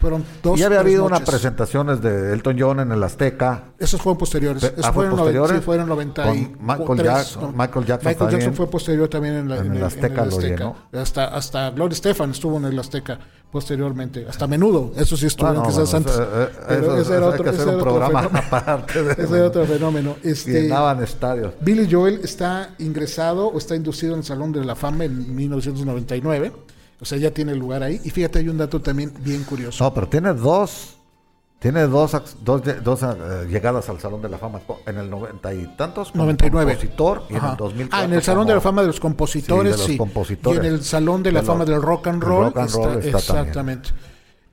Fueron dos. Y ya había habido unas noches. presentaciones de Elton John en el Azteca. Esos fueron posteriores. Pe- Esos ah, ¿fue fueron, posteriores? sí, fueron 90 y Con Michael tres, Jackson- ¿no? Michael Jackson Michael. Jackson fue posterior también en, la- En el Azteca lo llenó. Hasta, hasta Gloria Estefan estuvo en el Azteca posteriormente. Hasta menudo. Eso sí estuvieron no, quizás bueno, antes. eso, eh, Pero eso- ese era hay otro, que ese hacer era un otro programa fenómeno. aparte. de- Ese era otro fenómeno. Este, Llenaban estadios. Billy Joel está ingresado o está inducido en el Salón de la Fama en 1999. O sea, ya tiene lugar ahí. Y fíjate, hay un dato también bien curioso. No, pero tiene dos. Tiene dos, dos, dos eh, llegadas al Salón de la Fama en el noventa y tantos como 99. compositor y en Ajá. el 2004 Ah, en el Salón de la Fama de los Compositores, Sí, de los sí. compositores. Y en el Salón de la De Fama del Rock and Roll. rock and roll está también. exactamente.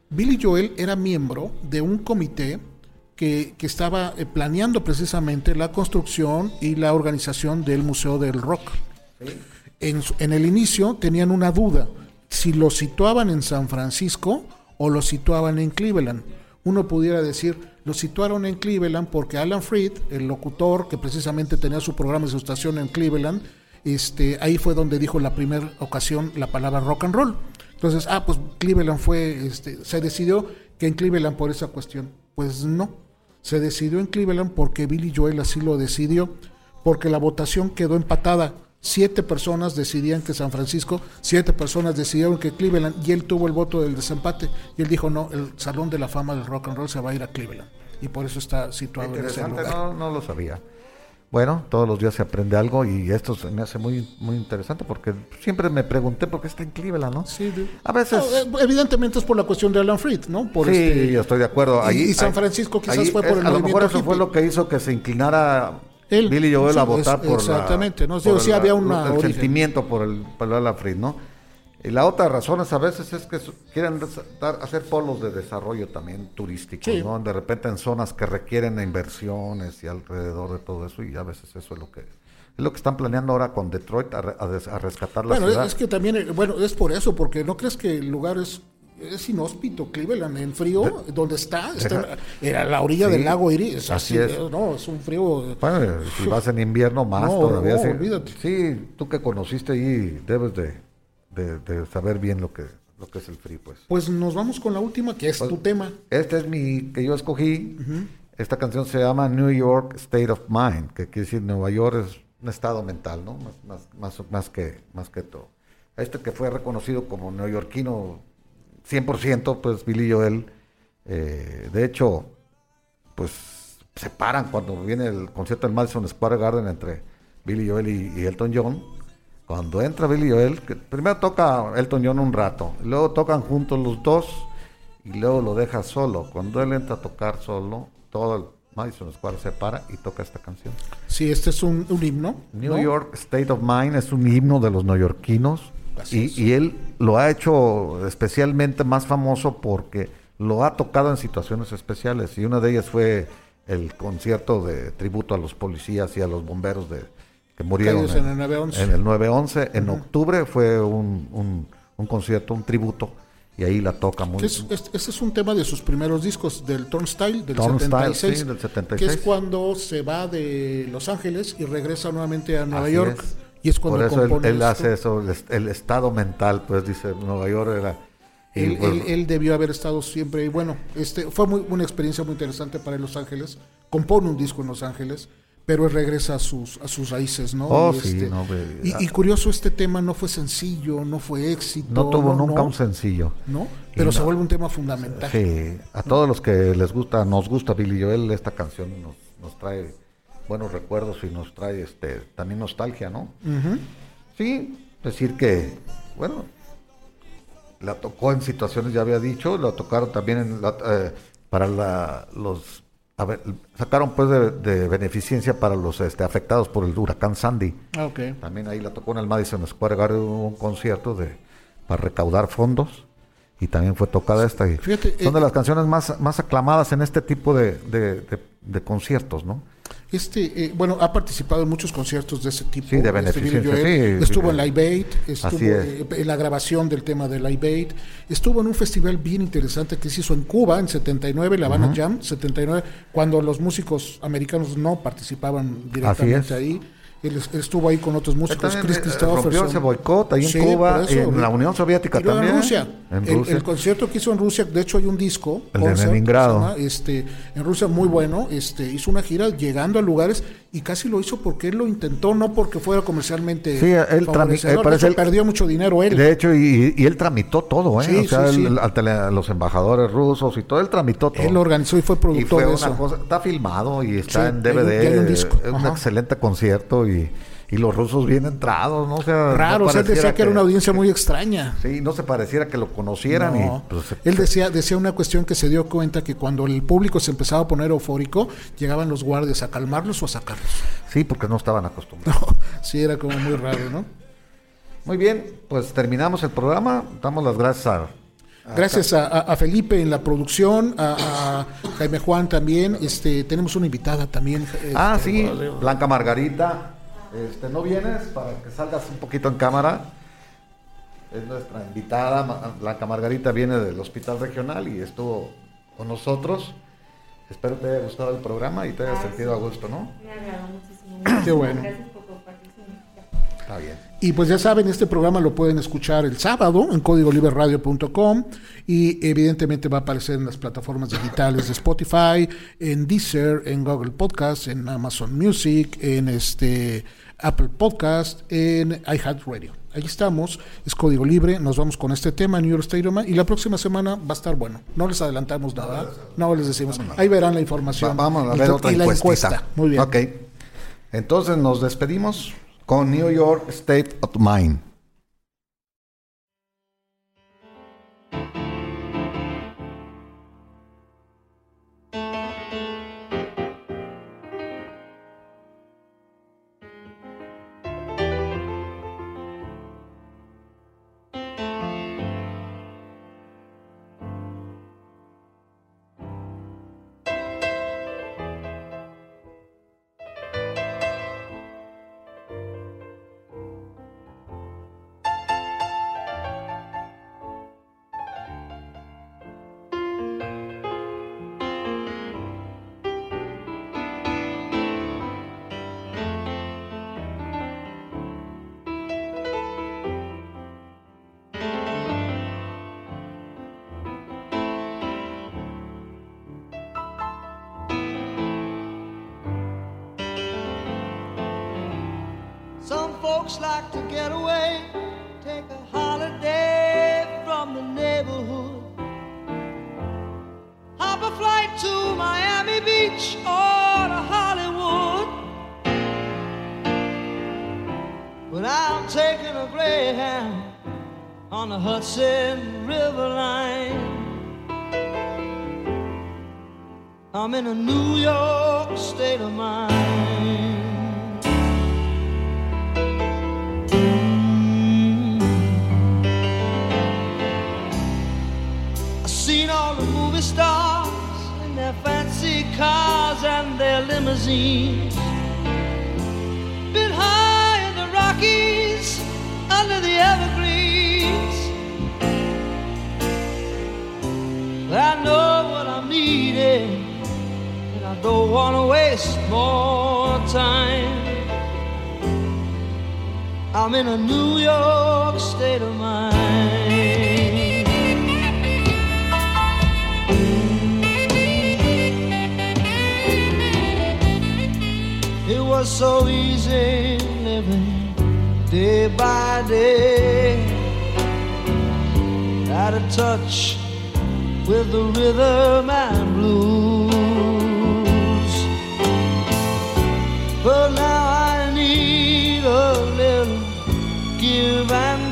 Billy Joel era miembro de un comité que, que estaba eh, planeando precisamente la construcción y la organización del Museo del Rock. En, en el inicio tenían una duda si lo situaban en San Francisco o lo situaban en Cleveland. Uno pudiera decir, lo situaron en Cleveland porque Alan Freed, el locutor que precisamente tenía su programa y su estación en Cleveland, este, ahí fue donde dijo la primera ocasión la palabra rock and roll. Entonces, ah, pues Cleveland fue, este, se decidió que en Cleveland por esa cuestión. Pues no, se decidió en Cleveland porque Billy Joel así lo decidió, porque la votación quedó empatada. Siete personas decidían que San Francisco, siete personas decidieron que Cleveland, y él tuvo el voto del desempate. Y él dijo, no, el Salón de la Fama del Rock and Roll se va a ir a Cleveland. Y por eso está situado en ese lugar. no, no lo sabía. Bueno, todos los días se aprende algo y esto se me hace muy, muy interesante porque siempre me pregunté por qué está en Cleveland, ¿no? Sí, de- A veces... No, eh, evidentemente es por la cuestión de Alan Freed, ¿no? Por sí, este- yo estoy de acuerdo. y- Ahí- y San ahí- Francisco quizás ahí fue por es- el A lo mejor eso fue lo que hizo que se inclinara Él, Billy Joel a votar es- por exactamente, la, ¿no? Por sí la- había una el origen. sentimiento por el por Alan Freed, ¿no? Y la otra razón es a veces es que quieren dar- hacer polos de desarrollo también turísticos, Sí. ¿no? De repente en zonas que requieren inversiones y alrededor de todo eso y a veces eso es lo que es lo que están planeando ahora con Detroit a, rescatar la Bueno, es, ciudad. es que también, eh, bueno, es por eso, porque no crees que el lugar es, es inhóspito, Cleveland, en frío, donde está, está en- a la orilla Sí, del lago Erie, es así así, es. no, es un frío. Bueno, si vas en invierno más No, todavía. no, sí. olvídate. Sí, tú que conociste ahí debes de, de- de saber bien lo que, lo que es el frío, pues. Pues nos vamos con la última, que es Pues- tu tema. Este es mi que yo escogí. Esta canción se llama New York State of Mind, que quiere decir Nueva York es un estado mental, ¿no? Más, más, más, más que, más que todo. Este que fue reconocido como neoyorquino 100%, pues Billy Joel. eh, de hecho, pues se paran cuando viene el concierto del Madison Square Garden entre Billy Joel y, y Elton John. Cuando entra Billy Joel, que primero toca Elton John un rato, luego tocan juntos los dos y luego lo deja solo. Cuando él entra a tocar solo, todo el Madison Square se para y toca esta canción. Sí, este es un, un himno. New ¿no? York State of Mind es un himno de los neoyorquinos. Y, y él lo ha hecho especialmente más famoso porque lo ha tocado en situaciones especiales. Y una de ellas fue el concierto de tributo a los policías y a los bomberos de, que murieron Caídos en el 9/11. en el 9-11. En octubre fue un, un- un concierto, un tributo. Y ahí la toca muy es- es- ese es un tema de sus primeros discos, del Turnstile, del Turnstile, 76, sí, del 76. que es cuando se va de Los Ángeles y regresa nuevamente a Nueva Así York. es. Y es cuando Por eso él, hace eso, el, est- el estado mental, pues dice, Nueva York era... Él, pues, él- él debió haber estado siempre, y bueno, este fue muy, una experiencia muy interesante para Los Ángeles. Compone un disco en Los Ángeles, pero él regresa a sus, a sus raíces, ¿no? Oh, y, sí, este, no, güey. y, y curioso, este tema no fue sencillo, no fue éxito. no tuvo nunca no, un sencillo. ¿no? Pero se vuelve un tema fundamental. Sí, a todos los que les gusta, nos gusta Billy Joel, esta canción nos, nos trae buenos recuerdos y nos trae este también nostalgia, ¿no? Sí, decir que, bueno, la tocó en situaciones, ya había dicho, la tocaron también en la- eh, para la, los, a ver, sacaron pues de, de beneficencia para los este, afectados por el huracán Sandy. Ah, ok. También ahí la tocó en el Madison Square Garden, un concierto de, para recaudar fondos y también fue tocada esta. Fíjate, son eh, de las canciones más, más aclamadas en este tipo de, de- de- de conciertos, ¿no? Este, eh, bueno, ha participado en muchos conciertos de ese tipo. Sí, de este beneficencia, sí, Estuvo sí, en Live Aid, estuvo eh, en la grabación del tema de Live Aid, estuvo en un festival bien interesante que se hizo en Cuba en 79, La Habana Jam, 79, cuando los músicos americanos no participaban directamente ahí. Él, él estuvo ahí con otros músicos, Chris eh, Christopherson. ese boicot ahí en Sí, Cuba, eso. en la Unión Soviética Y también. En Rusia. En El- Rusia. El, concierto que hizo en Rusia, de hecho hay un disco. El de concert, Leningrado. se llama, este, en Rusia muy bueno, este, hizo una gira llegando a lugares y casi lo hizo porque él lo intentó, no porque fuera comercialmente Sí, él favorecedor. eh, parece hecho, él- perdió mucho dinero él. De hecho, y, y él tramitó todo, ¿eh? Sí, o sea, sí, él- sí. los embajadores rusos y todo, él tramitó todo. Él lo organizó y fue Y productor fue de una eso. cosa, está filmado y está en hay un- DVD. y hay un disco, Es un excelente concierto y, y los rusos bien entrados, ¿no? O sea, Raro, no o sea, él decía que, era una audiencia muy extraña. Sí, no se pareciera que lo conocieran No. y pues, Él decía, decía una cuestión que se dio cuenta que cuando el público se empezaba a poner eufórico, llegaban los guardias a calmarlos o a sacarlos. sí, porque no estaban acostumbrados. No, sí, era como muy raro, ¿no? Muy bien, pues terminamos el programa. Damos las gracias a Gracias a, Felipe en la producción, a, a Jaime Juan también. Este, tenemos una invitada también. Ah, este, sí, Blanca Margarita. Este, ¿No vienes para que salgas un poquito en cámara? Es nuestra invitada. Blanca Margarita viene del Hospital Regional y estuvo con nosotros. Espero te haya gustado el programa y te hayas sentido a gusto, ¿no? Me agradó muchísimo. Qué bueno. Gracias por compartir su. Está bien. Y pues ya saben, este programa lo pueden escuchar el sábado en códigoliberradio.com y evidentemente va a aparecer en las plataformas digitales de Spotify, en Deezer, en Google Podcast, en Amazon Music, en este Apple Podcast, en iHeartRadio. Ahí estamos, es código libre, nos vamos con este tema, New York State of Mind, y la próxima semana va a estar bueno. No les adelantamos nada, no les decimos. Ahí verán la Va- información. vamos a y, ver otra y la encuesta. Muy bien. Ok. Entonces nos despedimos con New York State of Mind. But I'm taking a greyhound on the Hudson River line. I'm in a New York state of mind. Mm. I've seen all the movie stars in their fancy cars and their limousines. Been high don't want to waste more time. I'm in a New York state of mind. It was so easy living day by day. at a touch with the rhythm and blues.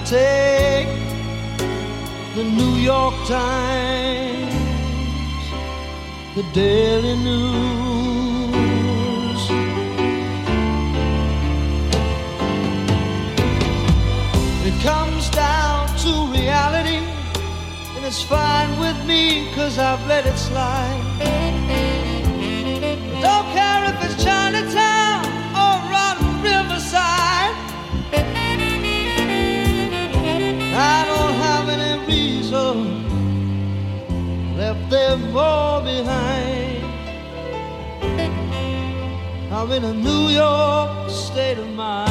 take the New York Times, the Daily News. It comes down to reality, and it's fine with me, cause I've let it slide. They're far behind. I'm in a New York state of mind.